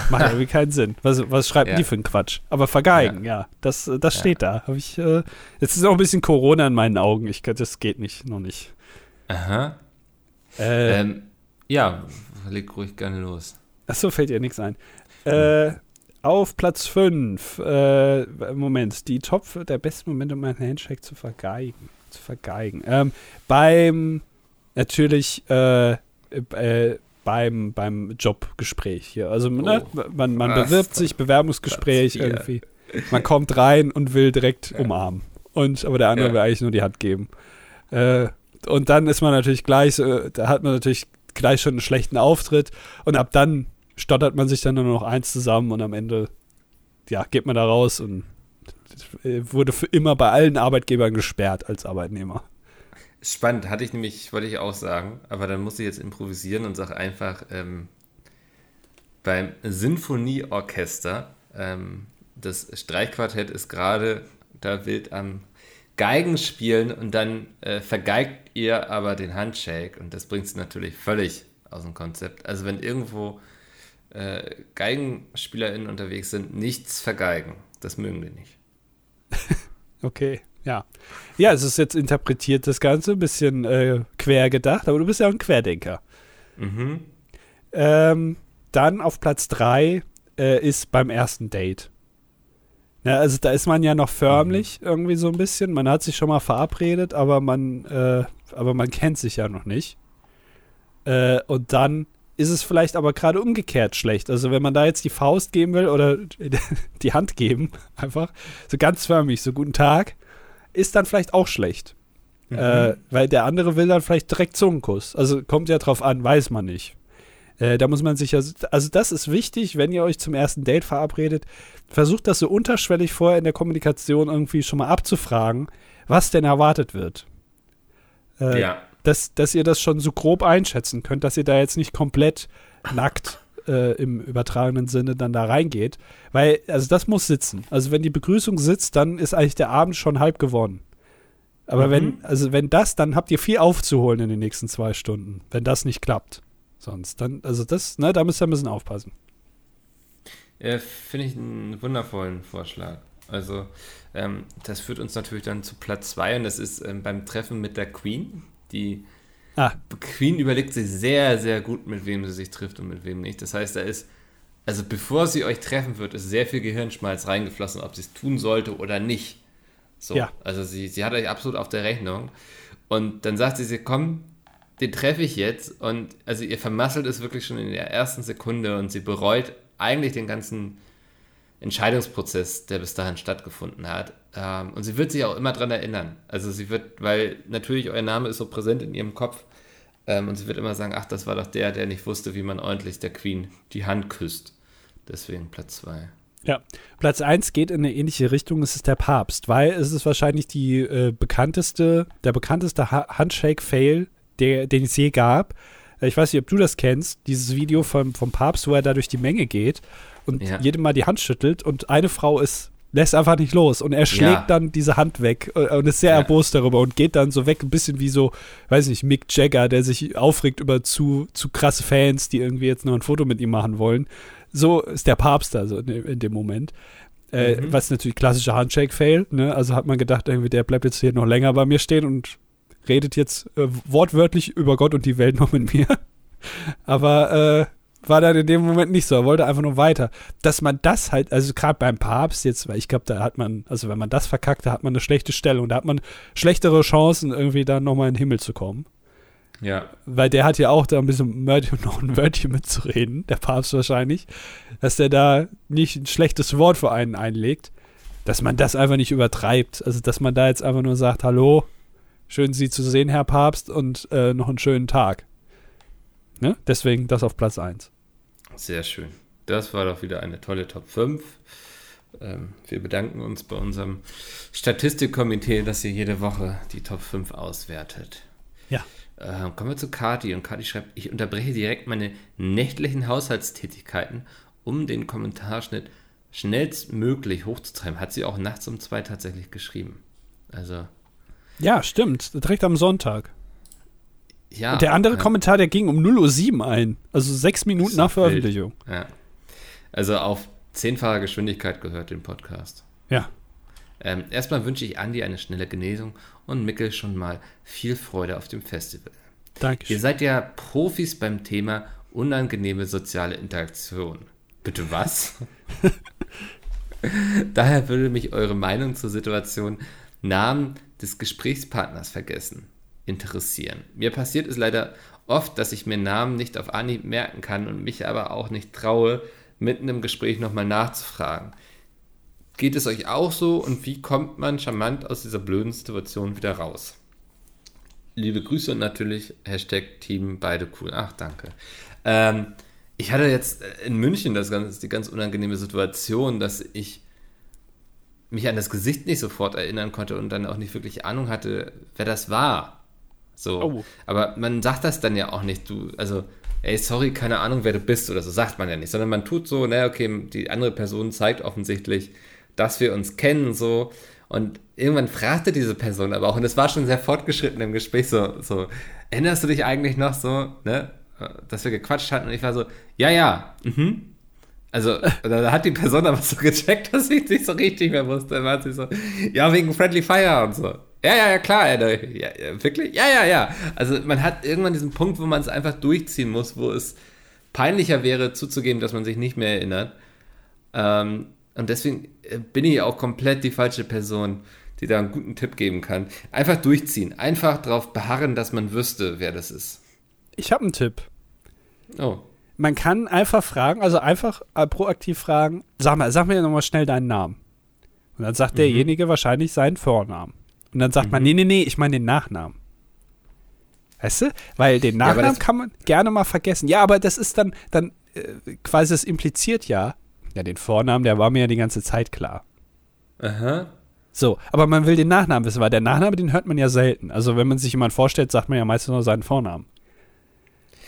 [SPEAKER 2] macht irgendwie [LAUGHS] keinen Sinn. Was, was schreibt
[SPEAKER 1] Ja.
[SPEAKER 2] die für einen Quatsch? Aber vergeigen, ja, das, äh, das
[SPEAKER 1] Ja.
[SPEAKER 2] steht da. Hab ich, äh, jetzt ist auch ein bisschen Corona in meinen Augen. Ich, das geht nicht, noch nicht.
[SPEAKER 1] Aha.
[SPEAKER 2] Äh,
[SPEAKER 1] Ähm, ja, leg ruhig gerne los.
[SPEAKER 2] Achso, fällt ihr nichts ein. Äh, auf Platz 5, äh, Moment, die Top der besten Momente, um meinen Handshake zu vergeigen. Zu vergeigen. Ähm, beim, natürlich, äh, äh, beim, beim Jobgespräch hier. Also, ne, man, man
[SPEAKER 1] Ach,
[SPEAKER 2] bewirbt sich, Bewerbungsgespräch irgendwie. Man kommt rein und will direkt umarmen. Und, aber der andere
[SPEAKER 1] Ja.
[SPEAKER 2] will eigentlich nur die Hand geben. Äh, und dann ist man natürlich gleich, da hat man natürlich gleich schon einen schlechten Auftritt. Und ab dann stottert man sich dann nur noch eins zusammen und am Ende, ja, geht man da raus und wurde für immer bei allen Arbeitgebern gesperrt als Arbeitnehmer.
[SPEAKER 1] Spannend, hatte ich nämlich, wollte ich auch sagen, aber dann muss ich jetzt improvisieren und sage einfach, ähm, beim Sinfonieorchester, ähm, das Streichquartett ist gerade da wild am Geigen spielen und dann äh, vergeigt ihr aber den Handshake und das bringt es natürlich völlig aus dem Konzept. Also wenn irgendwo äh, GeigenspielerInnen unterwegs sind, nichts vergeigen. Das mögen die nicht. [LAUGHS]
[SPEAKER 2] Okay, ja. Ja, es ist jetzt interpretiert das Ganze, ein bisschen äh, quer gedacht, aber du bist ja auch ein Querdenker.
[SPEAKER 1] Mhm.
[SPEAKER 2] Ähm, dann auf Platz 3 äh, ist beim ersten Date. Ja, also da ist man ja noch förmlich irgendwie so ein bisschen. Man hat sich schon mal verabredet, aber man, äh, aber man kennt sich ja noch nicht. Äh, und dann ist es vielleicht aber gerade umgekehrt schlecht. Also wenn man da jetzt die Faust geben will oder [LAUGHS] die Hand geben, einfach so ganz förmlich, so guten Tag, ist dann vielleicht auch schlecht. Äh, weil der andere will dann vielleicht direkt Zungenkuss. Also kommt ja drauf an, weiß man nicht. Äh, da muss man sich ja, also das ist wichtig, wenn ihr euch zum ersten Date verabredet, versucht das so unterschwellig vorher in der Kommunikation irgendwie schon mal abzufragen, was denn erwartet wird. Äh, ja. Dass, dass ihr das schon so grob einschätzen könnt, dass ihr da jetzt nicht komplett nackt äh, im übertragenen Sinne dann da reingeht. Weil, also das muss sitzen. Also wenn die Begrüßung sitzt, dann ist eigentlich der Abend schon halb gewonnen. Aber mhm. wenn, also wenn das, dann habt ihr viel aufzuholen in den nächsten zwei Stunden, wenn das nicht klappt. Sonst, dann, also das, ne, da müsst ihr ein bisschen aufpassen.
[SPEAKER 1] Ja, finde ich einen wundervollen Vorschlag. Also, ähm, das führt uns natürlich dann zu Platz 2 und das ist ähm, beim Treffen mit der Queen. Die ah. Queen überlegt sich sehr, sehr gut, mit wem sie sich trifft und mit wem nicht. Das heißt, da ist, also bevor sie euch treffen wird, ist sehr viel Gehirnschmalz reingeflossen, ob sie es tun sollte oder nicht. So, ja. also sie, sie hat euch absolut auf der Rechnung. Und dann sagt sie, sie komm, den treffe ich jetzt. Und also ihr vermasselt es wirklich schon in der ersten Sekunde und sie bereut eigentlich den ganzen Entscheidungsprozess, der bis dahin stattgefunden hat. Ähm, und sie wird sich auch immer daran erinnern. Also sie wird, weil natürlich euer Name ist so präsent in ihrem Kopf. Ähm, und sie wird immer sagen, ach, das war doch der, der nicht wusste, wie man ordentlich der Queen die Hand küsst. Deswegen Platz 2.
[SPEAKER 2] Ja, Platz 1 geht in eine ähnliche Richtung, es ist der Papst, weil es ist wahrscheinlich die äh, bekannteste, der bekannteste ha Handshake-Fail, den es je gab. Äh, ich weiß nicht, ob du das kennst, dieses Video vom, vom Papst, wo er da durch die Menge geht und ja. jedem mal die Hand schüttelt und eine Frau ist lässt einfach nicht los und er schlägt ja. dann diese Hand weg äh, und ist sehr ja. erbost darüber und geht dann so weg, ein bisschen wie so, weiß nicht, Mick Jagger, der sich aufregt über zu, zu krasse Fans, die irgendwie jetzt noch ein Foto mit ihm machen wollen. So ist der Papst also in, in dem Moment. Äh, mhm. Was natürlich klassischer Handshake-Fail, ne? Also hat man gedacht, irgendwie, der bleibt jetzt hier noch länger bei mir stehen und redet jetzt äh, wortwörtlich über Gott und die Welt noch mit mir. [LAUGHS] Aber äh, war dann in dem Moment nicht so. Er wollte einfach nur weiter. Dass man das halt, also gerade beim Papst jetzt, weil ich glaube, da hat man, also wenn man das verkackt, da hat man eine schlechte Stellung. Da hat man schlechtere Chancen, irgendwie dann nochmal in den Himmel zu kommen.
[SPEAKER 1] Ja.
[SPEAKER 2] Weil der hat ja auch da ein bisschen [LAUGHS] noch ein Wörtchen mitzureden, der Papst wahrscheinlich, dass der da nicht ein schlechtes Wort für einen einlegt, dass man das einfach nicht übertreibt. Also, dass man da jetzt einfach nur sagt, hallo, schön Sie zu sehen, Herr Papst, und äh, noch einen schönen Tag. Ne? Deswegen das auf Platz 1.
[SPEAKER 1] Sehr schön. Das war doch wieder eine tolle Top 5. Ähm, wir bedanken uns bei unserem Statistikkomitee, dass ihr jede Woche die Top 5 auswertet.
[SPEAKER 2] Ja.
[SPEAKER 1] Äh, kommen wir zu Kati und Kati schreibt, ich unterbreche direkt meine nächtlichen Haushaltstätigkeiten, um den Kommentarschnitt schnellstmöglich hochzutreiben. Hat sie auch nachts um zwei tatsächlich geschrieben. Also.
[SPEAKER 2] Ja, stimmt. Direkt am Sonntag. Ja. Und der andere ja. Kommentar, der ging um 0.07 Uhr ein. Also sechs Minuten nach Veröffentlichung.
[SPEAKER 1] Ja. Also auf zehnfacher Geschwindigkeit gehört den Podcast.
[SPEAKER 2] Ja.
[SPEAKER 1] Ähm, erstmal wünsche ich Andi eine schnelle Genesung und Mickel schon mal viel Freude auf dem Festival.
[SPEAKER 2] Danke.
[SPEAKER 1] Ihr seid ja Profis beim Thema unangenehme soziale Interaktion. Bitte was? [LAUGHS] Daher würde mich eure Meinung zur Situation Namen des Gesprächspartners vergessen interessieren. Mir passiert es leider oft, dass ich mir Namen nicht auf Anhieb merken kann und mich aber auch nicht traue, mitten im Gespräch nochmal nachzufragen. Geht es euch auch so und wie kommt man charmant aus dieser blöden Situation wieder raus? Liebe Grüße und natürlich Hashtag Team beide cool. Ach, danke. Ähm, ich hatte jetzt in München das ganz, die ganz unangenehme Situation, dass ich mich an das Gesicht nicht sofort erinnern konnte und dann auch nicht wirklich Ahnung hatte, wer das war. So. Oh. Aber man sagt das dann ja auch nicht. Du, also, ey, sorry, keine Ahnung, wer du bist oder so, sagt man ja nicht. Sondern man tut so, naja, okay, die andere Person zeigt offensichtlich, dass wir uns kennen, so. Und irgendwann fragte diese Person aber auch, und es war schon sehr fortgeschritten im Gespräch, so, so, erinnerst du dich eigentlich noch so, ne, dass wir gequatscht hatten? Und ich war so, ja, ja, mhm. Also, [LAUGHS] da hat die Person aber so gecheckt, [LAUGHS] dass ich nicht so richtig mehr wusste. Dann war sie so, ja, wegen Friendly Fire und so. Ja, ja, ja, klar, Alter. Ja, ja, wirklich? Ja, ja, ja. Also, man hat irgendwann diesen Punkt, wo man es einfach durchziehen muss, wo es peinlicher wäre, zuzugeben, dass man sich nicht mehr erinnert. Ähm, und deswegen äh, bin ich auch komplett die falsche Person, die da einen guten Tipp geben kann. Einfach durchziehen. Einfach darauf beharren, dass man wüsste, wer das ist.
[SPEAKER 2] Ich habe einen Tipp.
[SPEAKER 1] Oh.
[SPEAKER 2] Man kann einfach fragen, also einfach äh, proaktiv fragen, sag mal, sag mir nochmal schnell deinen Namen. Und dann sagt mhm. derjenige wahrscheinlich seinen Vornamen. Und dann sagt mhm. man, nee, nee, nee, ich meine den Nachnamen. Weißt du? Weil den Nachnamen ja, kann man gerne mal vergessen. Ja, aber das ist dann, dann äh, quasi, das impliziert ja, ja, den Vornamen, der war mir ja die ganze Zeit klar.
[SPEAKER 1] Aha.
[SPEAKER 2] So, aber man will den Nachnamen wissen, weil der Nachname, den hört man ja selten. Also wenn man sich jemand vorstellt, sagt man ja meistens nur seinen Vornamen.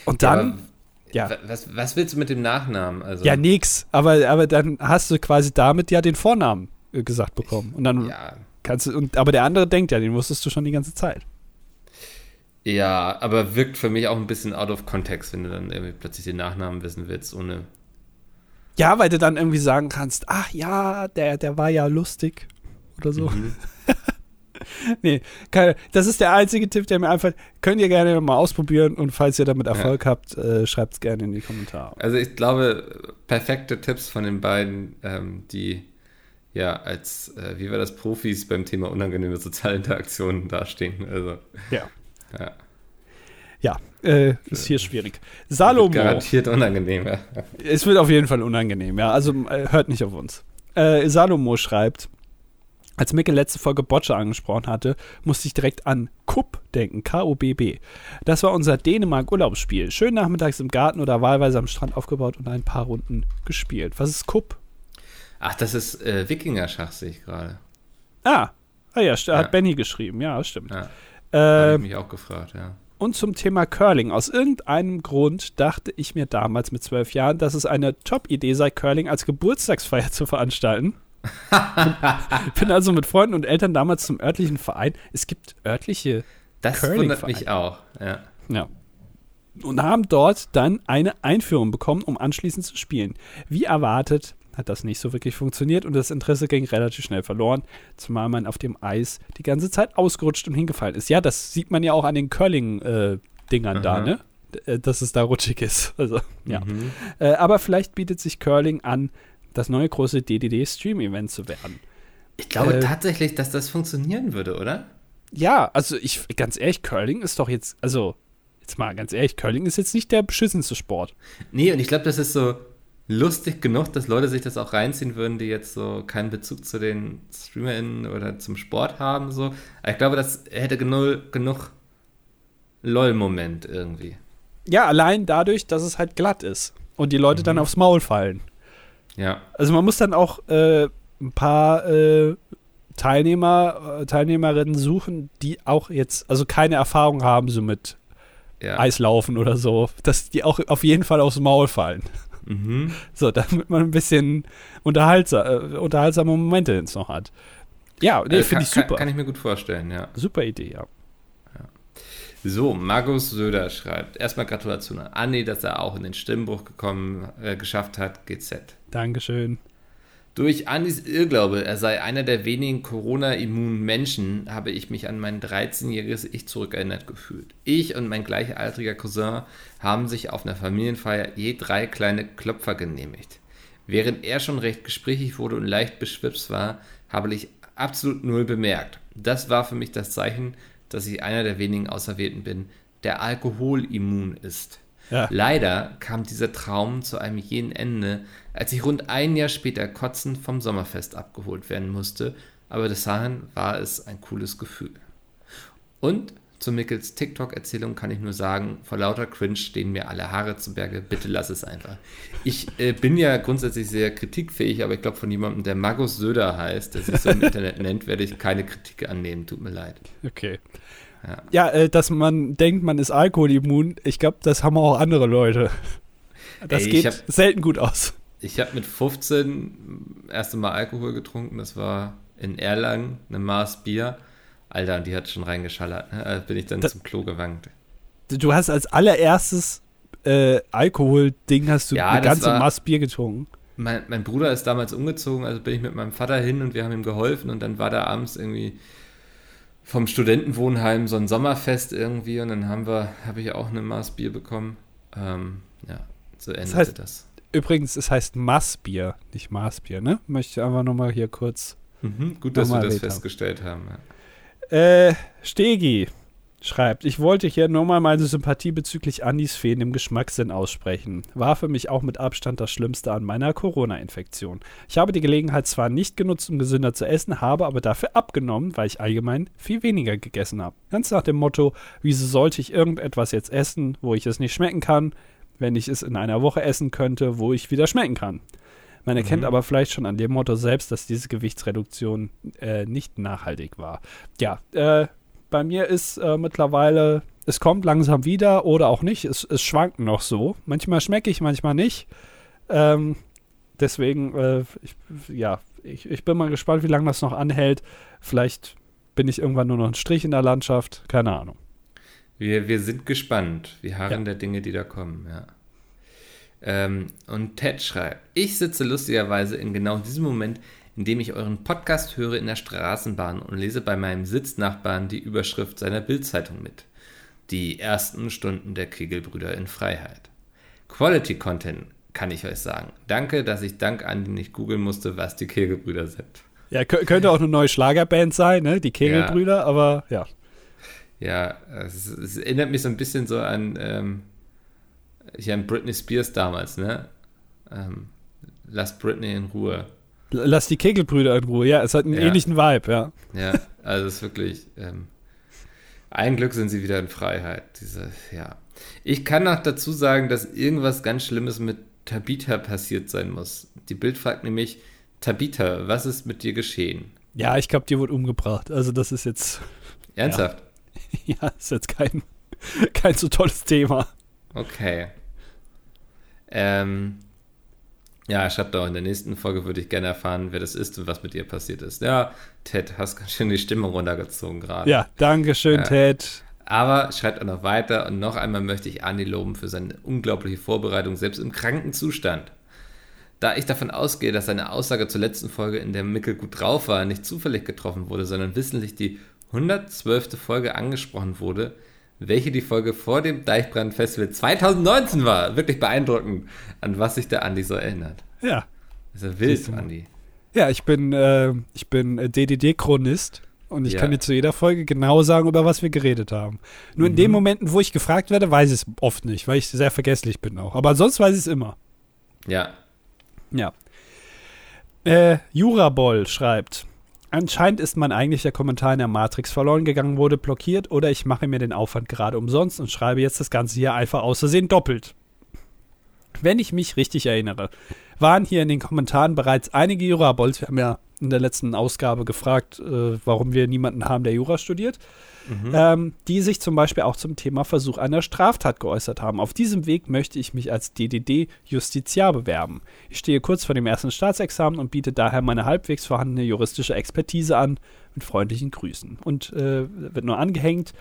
[SPEAKER 2] Und dann.
[SPEAKER 1] Ja. ja. Was, was willst du mit dem Nachnamen? Also
[SPEAKER 2] ja, nix. Aber, aber dann hast du quasi damit ja den Vornamen äh, gesagt bekommen. Und dann ja. Kannst du. Und, aber der andere denkt ja, den wusstest du schon die ganze Zeit.
[SPEAKER 1] Ja, aber wirkt für mich auch ein bisschen out of context, wenn du dann irgendwie plötzlich den Nachnamen wissen willst, ohne.
[SPEAKER 2] Ja, weil du dann irgendwie sagen kannst, ach ja, der, der war ja lustig oder so. Mhm. [LAUGHS] nee, keine, das ist der einzige Tipp, der mir einfällt. Könnt ihr gerne mal ausprobieren und falls ihr damit Erfolg ja. habt, äh, schreibt es gerne in die Kommentare.
[SPEAKER 1] Also ich glaube, perfekte Tipps von den beiden, ähm, die ja als, äh, wie war das, Profis beim Thema unangenehme soziale Interaktionen dastehen. Also,
[SPEAKER 2] ja. Ja, ja äh, ist hier schwierig. Salomo.
[SPEAKER 1] Garantiert unangenehm, ja.
[SPEAKER 2] Es wird auf jeden Fall unangenehm, ja. Also äh, hört nicht auf uns. Äh, Salomo schreibt, als Micke letzte Folge Bocce angesprochen hatte, musste ich direkt an Kupp denken, K-U-B-B. Das war unser Dänemark-Urlaubsspiel. Schön nachmittags im Garten oder wahlweise am Strand aufgebaut und ein paar Runden gespielt. Was ist Kupp?
[SPEAKER 1] Ach, das ist äh, Wikinger-Schach, sehe ich gerade.
[SPEAKER 2] Ah, ah ja, hat ja. Benny geschrieben. Ja, stimmt. Ja.
[SPEAKER 1] Äh, Habe ich mich auch gefragt, ja.
[SPEAKER 2] Und zum Thema Curling. Aus irgendeinem Grund dachte ich mir damals mit zwölf Jahren, dass es eine Top-Idee sei, Curling als Geburtstagsfeier zu veranstalten. [LAUGHS] bin also mit Freunden und Eltern damals zum örtlichen Verein. Es gibt örtliche
[SPEAKER 1] Das wundert mich auch, ja.
[SPEAKER 2] Ja. Und haben dort dann eine Einführung bekommen, um anschließend zu spielen. Wie erwartet hat das nicht so wirklich funktioniert und das Interesse ging relativ schnell verloren, zumal man auf dem Eis die ganze Zeit ausgerutscht und hingefallen ist. Ja, das sieht man ja auch an den Curling-Dingern äh, da, ne? Äh, dass es da rutschig ist. [LAUGHS] Also, ja. Mhm. Äh, aber vielleicht bietet sich Curling an, das neue große DDD-Stream-Event zu werden.
[SPEAKER 1] Ich glaube äh, tatsächlich, dass das funktionieren würde, oder?
[SPEAKER 2] Ja, also ich, ganz ehrlich, Curling ist doch jetzt, also, jetzt mal ganz ehrlich, Curling ist jetzt nicht der beschissenste Sport.
[SPEAKER 1] Nee, und ich glaube, das ist so lustig genug, dass Leute sich das auch reinziehen würden, die jetzt so keinen Bezug zu den StreamerInnen oder zum Sport haben, so. Aber ich glaube, das hätte genug, genug LOL-Moment irgendwie.
[SPEAKER 2] Ja, allein dadurch, dass es halt glatt ist und die Leute mhm. dann aufs Maul fallen.
[SPEAKER 1] Ja.
[SPEAKER 2] Also man muss dann auch äh, ein paar äh, Teilnehmer, äh, Teilnehmerinnen suchen, die auch jetzt, also keine Erfahrung haben, so mit ja. Eislaufen oder so, dass die auch auf jeden Fall aufs Maul fallen. Mhm. So, damit man ein bisschen unterhaltsam, äh, unterhaltsame Momente jetzt noch hat. Ja, nee, äh, finde ich super.
[SPEAKER 1] Kann, kann, ich mir gut vorstellen, ja.
[SPEAKER 2] Super Idee, ja.
[SPEAKER 1] So, Markus Söder schreibt, erstmal Gratulation an Andi, dass er auch in den Stimmbruch gekommen, äh, geschafft hat, GZ.
[SPEAKER 2] Dankeschön.
[SPEAKER 1] Durch Andis Irrglaube, er sei einer der wenigen Corona-immunen Menschen, habe ich mich an mein 13-jähriges Ich zurückerinnert gefühlt. Ich und mein gleichaltriger Cousin haben sich auf einer Familienfeier je drei kleine Klopfer genehmigt. Während er schon recht gesprächig wurde und leicht beschwipst war, habe ich absolut null bemerkt. Das war für mich das Zeichen, dass ich einer der wenigen Auserwählten bin, der alkoholimmun ist. Ja. Leider kam dieser Traum zu einem jenen Ende, als ich rund ein Jahr später kotzend vom Sommerfest abgeholt werden musste, aber bis dahin war es ein cooles Gefühl. Und zu Mickels TikTok-Erzählung kann ich nur sagen, vor lauter Cringe stehen mir alle Haare zu Berge. Bitte lass es einfach. Ich äh, bin ja grundsätzlich sehr kritikfähig, aber ich glaube, von jemandem, der Magus Söder heißt, der sich so im Internet [LAUGHS] nennt, werde ich keine Kritik annehmen. Tut mir leid.
[SPEAKER 2] Okay. Ja, ja äh, dass man denkt, man ist alkoholimmun, ich glaube, das haben auch andere Leute. Das Ey, geht selten gut aus.
[SPEAKER 1] Ich habe mit 15 erste Mal Alkohol getrunken. Das war in Erlangen, eine Maß Bier. Alter, die hat schon reingeschallert. Ne? Also bin ich dann das, zum Klo gewankt.
[SPEAKER 2] Du hast als allererstes äh, Alkohol-Ding hast du ja, eine ganze war, Maß Bier getrunken.
[SPEAKER 1] Mein, mein, Bruder ist damals umgezogen, also bin ich mit meinem Vater hin und wir haben ihm geholfen und dann war da abends irgendwie vom Studentenwohnheim so ein Sommerfest irgendwie und dann haben wir, habe ich auch eine Maß Bier bekommen. Ähm, ja, so endete das. Heißt, das.
[SPEAKER 2] Übrigens, es heißt Maßbier, nicht Maßbier, ne? Möchte ich einfach nochmal hier kurz.
[SPEAKER 1] Mhm, gut, dass wir das festgestellt haben. Ja.
[SPEAKER 2] Äh, Stegi schreibt, ich wollte hier nur mal meine Sympathie bezüglich Andis Feen im Geschmackssinn aussprechen. War für mich auch mit Abstand das Schlimmste an meiner Corona-Infektion. Ich habe die Gelegenheit zwar nicht genutzt, um gesünder zu essen, habe aber dafür abgenommen, weil ich allgemein viel weniger gegessen habe. Ganz nach dem Motto, wieso sollte ich irgendetwas jetzt essen, wo ich es nicht schmecken kann, wenn ich es in einer Woche essen könnte, wo ich wieder schmecken kann. Man erkennt mhm. aber vielleicht schon an dem Motto selbst, dass diese Gewichtsreduktion äh, nicht nachhaltig war. Ja, äh, bei mir ist äh, mittlerweile, es kommt langsam wieder oder auch nicht. Es, es schwankt noch so. Manchmal schmecke ich, manchmal nicht. Ähm, deswegen, äh, ich, ja, ich, ich bin mal gespannt, wie lange das noch anhält. Vielleicht bin ich irgendwann nur noch ein Strich in der Landschaft. Keine Ahnung.
[SPEAKER 1] Wir, wir sind gespannt. Wir harren ja. der Dinge, die da kommen, ja. Ähm, und Ted schreibt, ich sitze lustigerweise in genau diesem Moment, in dem ich euren Podcast höre in der Straßenbahn und lese bei meinem Sitznachbarn die Überschrift seiner Bildzeitung mit. Die ersten Stunden der Kegelbrüder in Freiheit. Quality Content, kann ich euch sagen. Danke, dass ich dank Andi nicht googeln musste, was die Kegelbrüder sind.
[SPEAKER 2] Ja, könnte auch eine neue Schlagerband sein, ne? Die Kegelbrüder, ja. aber ja.
[SPEAKER 1] Ja, es, es, erinnert mich so ein bisschen so an, ähm, ich an Britney Spears damals, ne? Ähm, lass Britney in Ruhe.
[SPEAKER 2] Lass die Kegelbrüder in Ruhe, ja, es hat einen ja. ähnlichen Vibe, ja.
[SPEAKER 1] Ja, also es ist wirklich, ähm, ein Glück sind sie wieder in Freiheit. Diese, ja. Ich kann noch dazu sagen, dass irgendwas ganz Schlimmes mit Tabitha passiert sein muss. Die Bild fragt nämlich, Tabitha, was ist mit dir geschehen?
[SPEAKER 2] Ja, ich glaube, dir wurde umgebracht. Also das ist jetzt.
[SPEAKER 1] Ernsthaft?
[SPEAKER 2] Ja, [LAUGHS] ja ist jetzt kein, kein so tolles Thema.
[SPEAKER 1] Okay. Ähm, ja, schreibt auch in der nächsten Folge würde ich gerne erfahren, wer das ist und was mit ihr passiert ist. Ja, Ted, hast ganz schön die Stimmung runtergezogen gerade.
[SPEAKER 2] Ja, danke schön, ja. Ted.
[SPEAKER 1] Aber schreibt auch noch weiter und noch einmal möchte ich Andi loben für seine unglaubliche Vorbereitung, selbst im kranken Zustand. Da ich davon ausgehe, dass seine Aussage zur letzten Folge, in der Mickel gut drauf war, nicht zufällig getroffen wurde, sondern wissentlich die 112. Folge angesprochen wurde, welche die Folge vor dem Deichbrand-Festival 2019 war. Wirklich beeindruckend, an was sich der Andi so erinnert.
[SPEAKER 2] Ja.
[SPEAKER 1] Das ist ja wild, Andi.
[SPEAKER 2] Ja, ich bin, äh, ich bin DDD-Chronist und ich ja. kann dir zu jeder Folge genau sagen, über was wir geredet haben. Nur mhm. in den. Momenten, wo ich gefragt werde, weiß ich es oft nicht, weil ich sehr vergesslich bin auch. Aber sonst weiß ich es immer.
[SPEAKER 1] Ja.
[SPEAKER 2] Ja. Äh, Jurabol schreibt, Anscheinend ist mein eigentlicher Kommentar in der Matrix verloren gegangen, wurde blockiert oder ich mache mir den Aufwand gerade umsonst und schreibe jetzt das Ganze hier einfach aus doppelt. Wenn ich mich richtig erinnere, waren hier in den Kommentaren bereits einige Jurabols, wir haben ja in der letzten Ausgabe gefragt, äh, warum wir niemanden haben, der Jura studiert, mhm. ähm, die sich zum Beispiel auch zum Thema Versuch einer Straftat geäußert haben. Auf diesem Weg möchte ich mich als DDD-Justiziar bewerben. Ich stehe kurz vor dem ersten Staatsexamen und biete daher meine halbwegs vorhandene juristische Expertise an. Mit freundlichen Grüßen. Und äh, wird nur angehängt.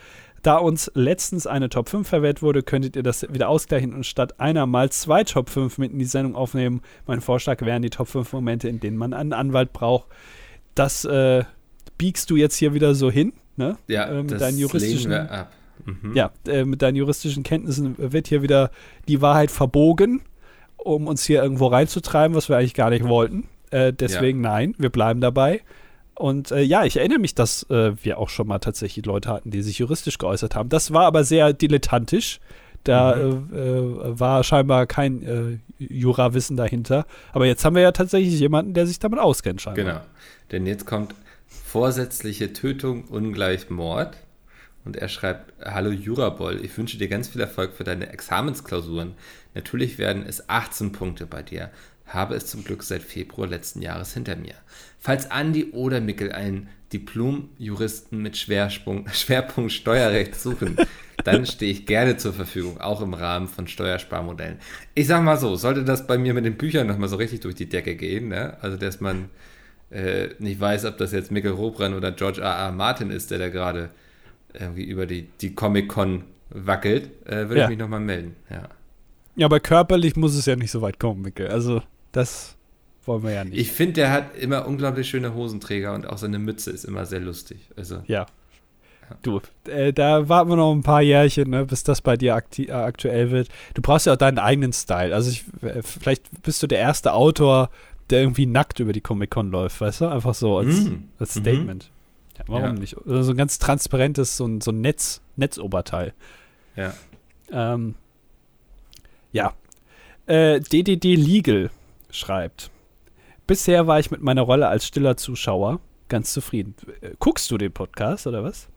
[SPEAKER 2] Da uns letztens eine Top 5 verwehrt wurde, könntet ihr das wieder ausgleichen und statt einer mal zwei Top 5 mit in die Sendung aufnehmen. Mein Vorschlag wären die Top 5 Momente, in denen man einen Anwalt braucht. Das äh, biegst du jetzt hier wieder so hin. Ne?
[SPEAKER 1] Ja, äh, mit das deinen juristischen, legen wir ab.
[SPEAKER 2] Mhm. Ja, äh, mit deinen juristischen Kenntnissen wird hier wieder die Wahrheit verbogen, um uns hier irgendwo reinzutreiben, was wir eigentlich gar nicht wollten. Äh, deswegen ja. nein, wir bleiben dabei. Und äh, ja, ich erinnere mich, dass äh, wir auch schon mal tatsächlich Leute hatten, die sich juristisch geäußert haben. Das war aber sehr dilettantisch. Da mhm. äh, war scheinbar kein Jurawissen dahinter. Aber jetzt haben wir ja tatsächlich jemanden, der sich damit auskennt, scheinbar.
[SPEAKER 1] Genau. Denn jetzt kommt vorsätzliche Tötung ungleich Mord. Und er schreibt, hallo Jurabol, ich wünsche dir ganz viel Erfolg für deine Examensklausuren. Natürlich werden es 18 Punkte bei dir. Habe es zum Glück seit Februar letzten Jahres hinter mir. Falls Andi oder Mickel einen Diplom-Juristen mit Schwerpunkt, [LAUGHS] Schwerpunkt Steuerrecht suchen, dann stehe ich gerne zur Verfügung, auch im Rahmen von Steuersparmodellen. Ich sag mal so, sollte das bei mir mit den Büchern nochmal so richtig durch die Decke gehen, ne? also dass man äh, nicht weiß, ob das jetzt Mikkel Robran oder George R. R. Martin ist, der da gerade irgendwie über die, die Comic-Con wackelt, äh, würde ja. ich mich nochmal melden. Ja.
[SPEAKER 2] ja, aber körperlich muss es ja nicht so weit kommen, Mikkel. Also, das wollen wir ja nicht.
[SPEAKER 1] Ich finde, der hat immer unglaublich schöne Hosenträger und auch seine Mütze ist immer sehr lustig. Also,
[SPEAKER 2] ja. Du, äh, da warten wir noch ein paar Jährchen, ne, bis das bei dir äh, aktuell wird. Du brauchst ja auch deinen eigenen Style. Also ich, äh, vielleicht bist du der erste Autor, der irgendwie nackt über die Comic-Con läuft, weißt du? Einfach so als, mm. als mhm. Statement. Mhm. Ja, warum ja. nicht? Oder so ein ganz transparentes, so ein, so ein Netz, Netzoberteil.
[SPEAKER 1] Ja.
[SPEAKER 2] Ähm, ja. Äh, DDD Legal schreibt. Bisher war ich mit meiner Rolle als stiller Zuschauer ganz zufrieden. Äh, guckst du den Podcast oder was?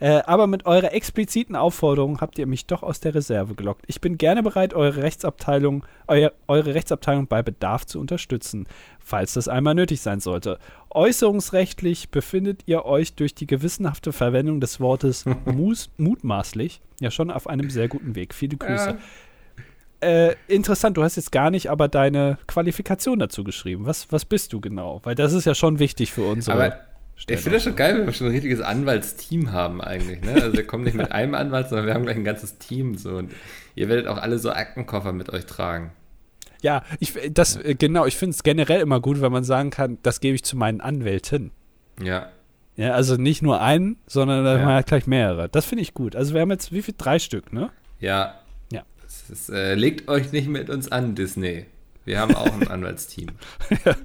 [SPEAKER 2] Äh, aber mit eurer expliziten Aufforderung habt ihr mich doch aus der Reserve gelockt. Ich bin gerne bereit, eure Rechtsabteilung, euer, eure Rechtsabteilung bei Bedarf zu unterstützen, falls das einmal nötig sein sollte. Äußerungsrechtlich befindet ihr euch durch die gewissenhafte Verwendung des Wortes [LAUGHS] mutmaßlich ja schon auf einem sehr guten Weg. Viele Grüße. Ja. Äh, interessant, du hast jetzt gar nicht aber deine Qualifikation dazu geschrieben. Was, was bist du genau? Weil das ist ja schon wichtig für uns.
[SPEAKER 1] Aber ich finde das schon geil, wenn wir schon ein richtiges Anwaltsteam haben eigentlich. Ne? Also wir kommen nicht mit einem Anwalt, sondern wir haben gleich ein ganzes Team. So. Und ihr werdet auch alle so Aktenkoffer mit euch tragen.
[SPEAKER 2] Ja, ich, das. Äh, genau, ich finde es generell immer gut, wenn man sagen kann, das gebe ich zu meinen Anwälten.
[SPEAKER 1] Ja.
[SPEAKER 2] Ja, also nicht nur einen, sondern ja. man hat gleich mehrere. Das finde ich gut. Also wir haben jetzt wie viel? Drei Stück, ne?
[SPEAKER 1] Ja, das, äh, legt euch nicht mit uns an, Disney. Wir haben auch ein [LAUGHS] Anwaltsteam. ja.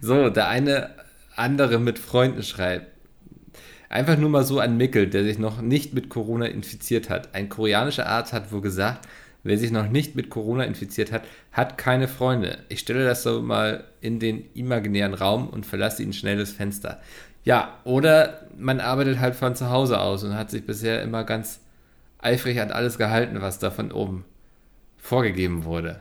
[SPEAKER 1] So, der eine andere mit Freunden schreibt. Einfach nur mal so an Mickel, der sich noch nicht mit Corona infiziert hat. Ein koreanischer Arzt hat wohl gesagt, wer sich noch nicht mit Corona infiziert hat, hat keine Freunde. Ich stelle das so mal in den imaginären Raum und verlasse ihn schnell das Fenster. Ja, oder man arbeitet halt von zu Hause aus und hat sich bisher immer ganz eifrig an alles gehalten, was da von oben vorgegeben wurde.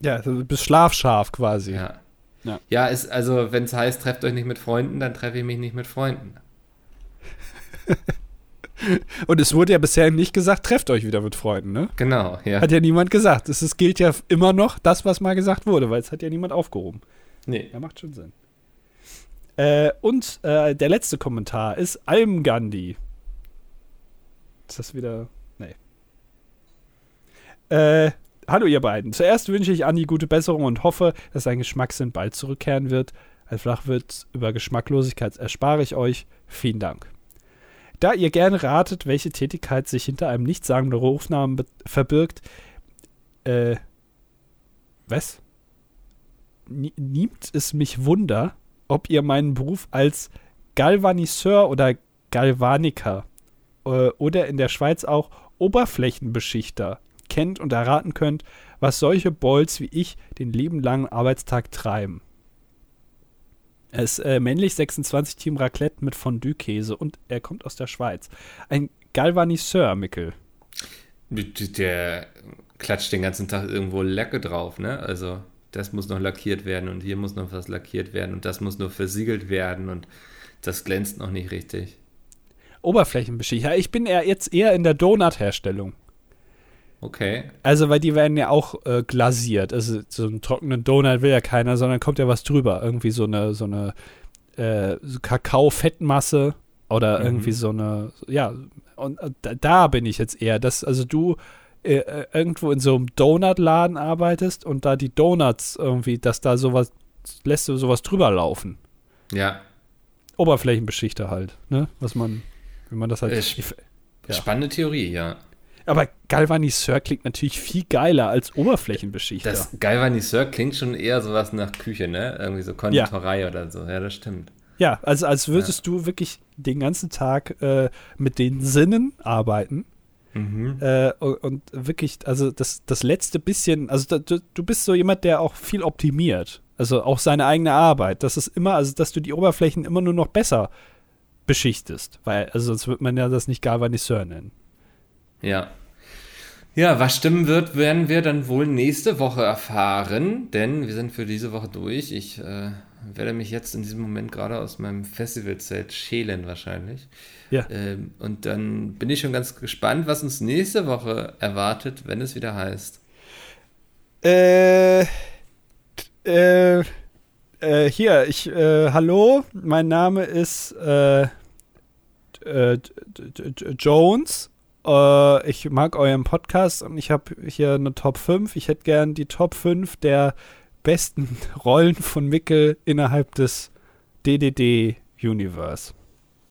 [SPEAKER 2] Ja, du bist schlafscharf quasi.
[SPEAKER 1] Ja. Ja, ja ist, also wenn es heißt, trefft euch nicht mit Freunden, dann treffe ich mich nicht mit Freunden. [LAUGHS]
[SPEAKER 2] Und es wurde ja bisher nicht gesagt, trefft euch wieder mit Freunden, ne?
[SPEAKER 1] Genau,
[SPEAKER 2] ja. Hat ja niemand gesagt. Es, es gilt ja immer noch das, was mal gesagt wurde, weil es hat ja niemand aufgehoben.
[SPEAKER 1] Nee.
[SPEAKER 2] Ja, macht schon Sinn. Äh, und äh, der letzte Kommentar ist Alm Gandhi. Ist das wieder. Nee. Äh, hallo ihr beiden. Zuerst wünsche ich Andi gute Besserung und hoffe, dass sein Geschmackssinn bald zurückkehren wird. Als Flachwirt über Geschmacklosigkeit erspare ich euch. Vielen Dank. Da ihr gerne ratet, welche Tätigkeit sich hinter einem nichtssagenden Rufnamen verbirgt, äh, was? Nimmt es mich Wunder, ob ihr meinen Beruf als Galvaniseur oder Galvaniker äh, oder in der Schweiz auch Oberflächenbeschichter kennt und erraten könnt, was solche Bolls wie ich den lieben langen Arbeitstag treiben. Ist äh, männlich 26 Team Raclette mit Fondue-Käse und er kommt aus der Schweiz. Ein Galvaniseur, Mickel.
[SPEAKER 1] Der klatscht den ganzen Tag irgendwo Lacke drauf, ne? Also das muss noch lackiert werden und hier muss noch was lackiert werden und das muss noch versiegelt werden und das glänzt noch nicht richtig.
[SPEAKER 2] Oberflächenbeschichtung. Ich bin eher jetzt eher in der Donut-Herstellung.
[SPEAKER 1] Okay.
[SPEAKER 2] Also, weil die werden ja auch äh, glasiert. Also, so einen trockenen Donut will ja keiner, sondern kommt ja was drüber. Irgendwie so eine, so eine äh, so Kakao-Fettmasse oder mhm. irgendwie so eine, ja, und äh, da, da, bin ich jetzt eher. Das, also, du äh, äh, irgendwo in so einem Donut-Laden arbeitest und da die Donuts irgendwie, dass da sowas, lässt du sowas drüber laufen.
[SPEAKER 1] Ja.
[SPEAKER 2] Oberflächenbeschichter halt, ne? Was man wenn man das halt. Äh,
[SPEAKER 1] sp ja. Spannende Theorie, ja.
[SPEAKER 2] Aber Galvaniseur klingt natürlich viel geiler als Oberflächenbeschichter.
[SPEAKER 1] Das Galvaniseur klingt schon eher sowas nach Küche, ne? Irgendwie so Konditorei ja. oder so. Ja, das stimmt.
[SPEAKER 2] Ja, also als würdest ja. du wirklich den ganzen Tag äh, mit den Sinnen arbeiten. Mhm. Äh, und wirklich, also das, das letzte bisschen, also da, du bist so jemand, der auch viel optimiert. Also auch seine eigene Arbeit. Das ist immer, also dass du die Oberflächen immer nur noch besser beschichtest. Weil, also sonst wird man ja das nicht Galvaniseur nennen.
[SPEAKER 1] Ja. Ja, was stimmen wird, werden wir dann wohl nächste Woche erfahren, denn wir sind für diese Woche durch. Ich äh, werde mich jetzt in diesem Moment gerade aus meinem Festivalzelt schälen wahrscheinlich.
[SPEAKER 2] Ja.
[SPEAKER 1] Ähm, und dann bin ich schon ganz gespannt, was uns nächste Woche erwartet, wenn es wieder heißt.
[SPEAKER 2] Äh, äh, äh, hier, ich, äh, hallo, mein Name ist äh, äh Jones. Äh, ich mag euren Podcast und ich habe hier eine Top 5. Ich hätte gern die Top 5 der besten [LAUGHS] Rollen von Mickel innerhalb des DDD Universe.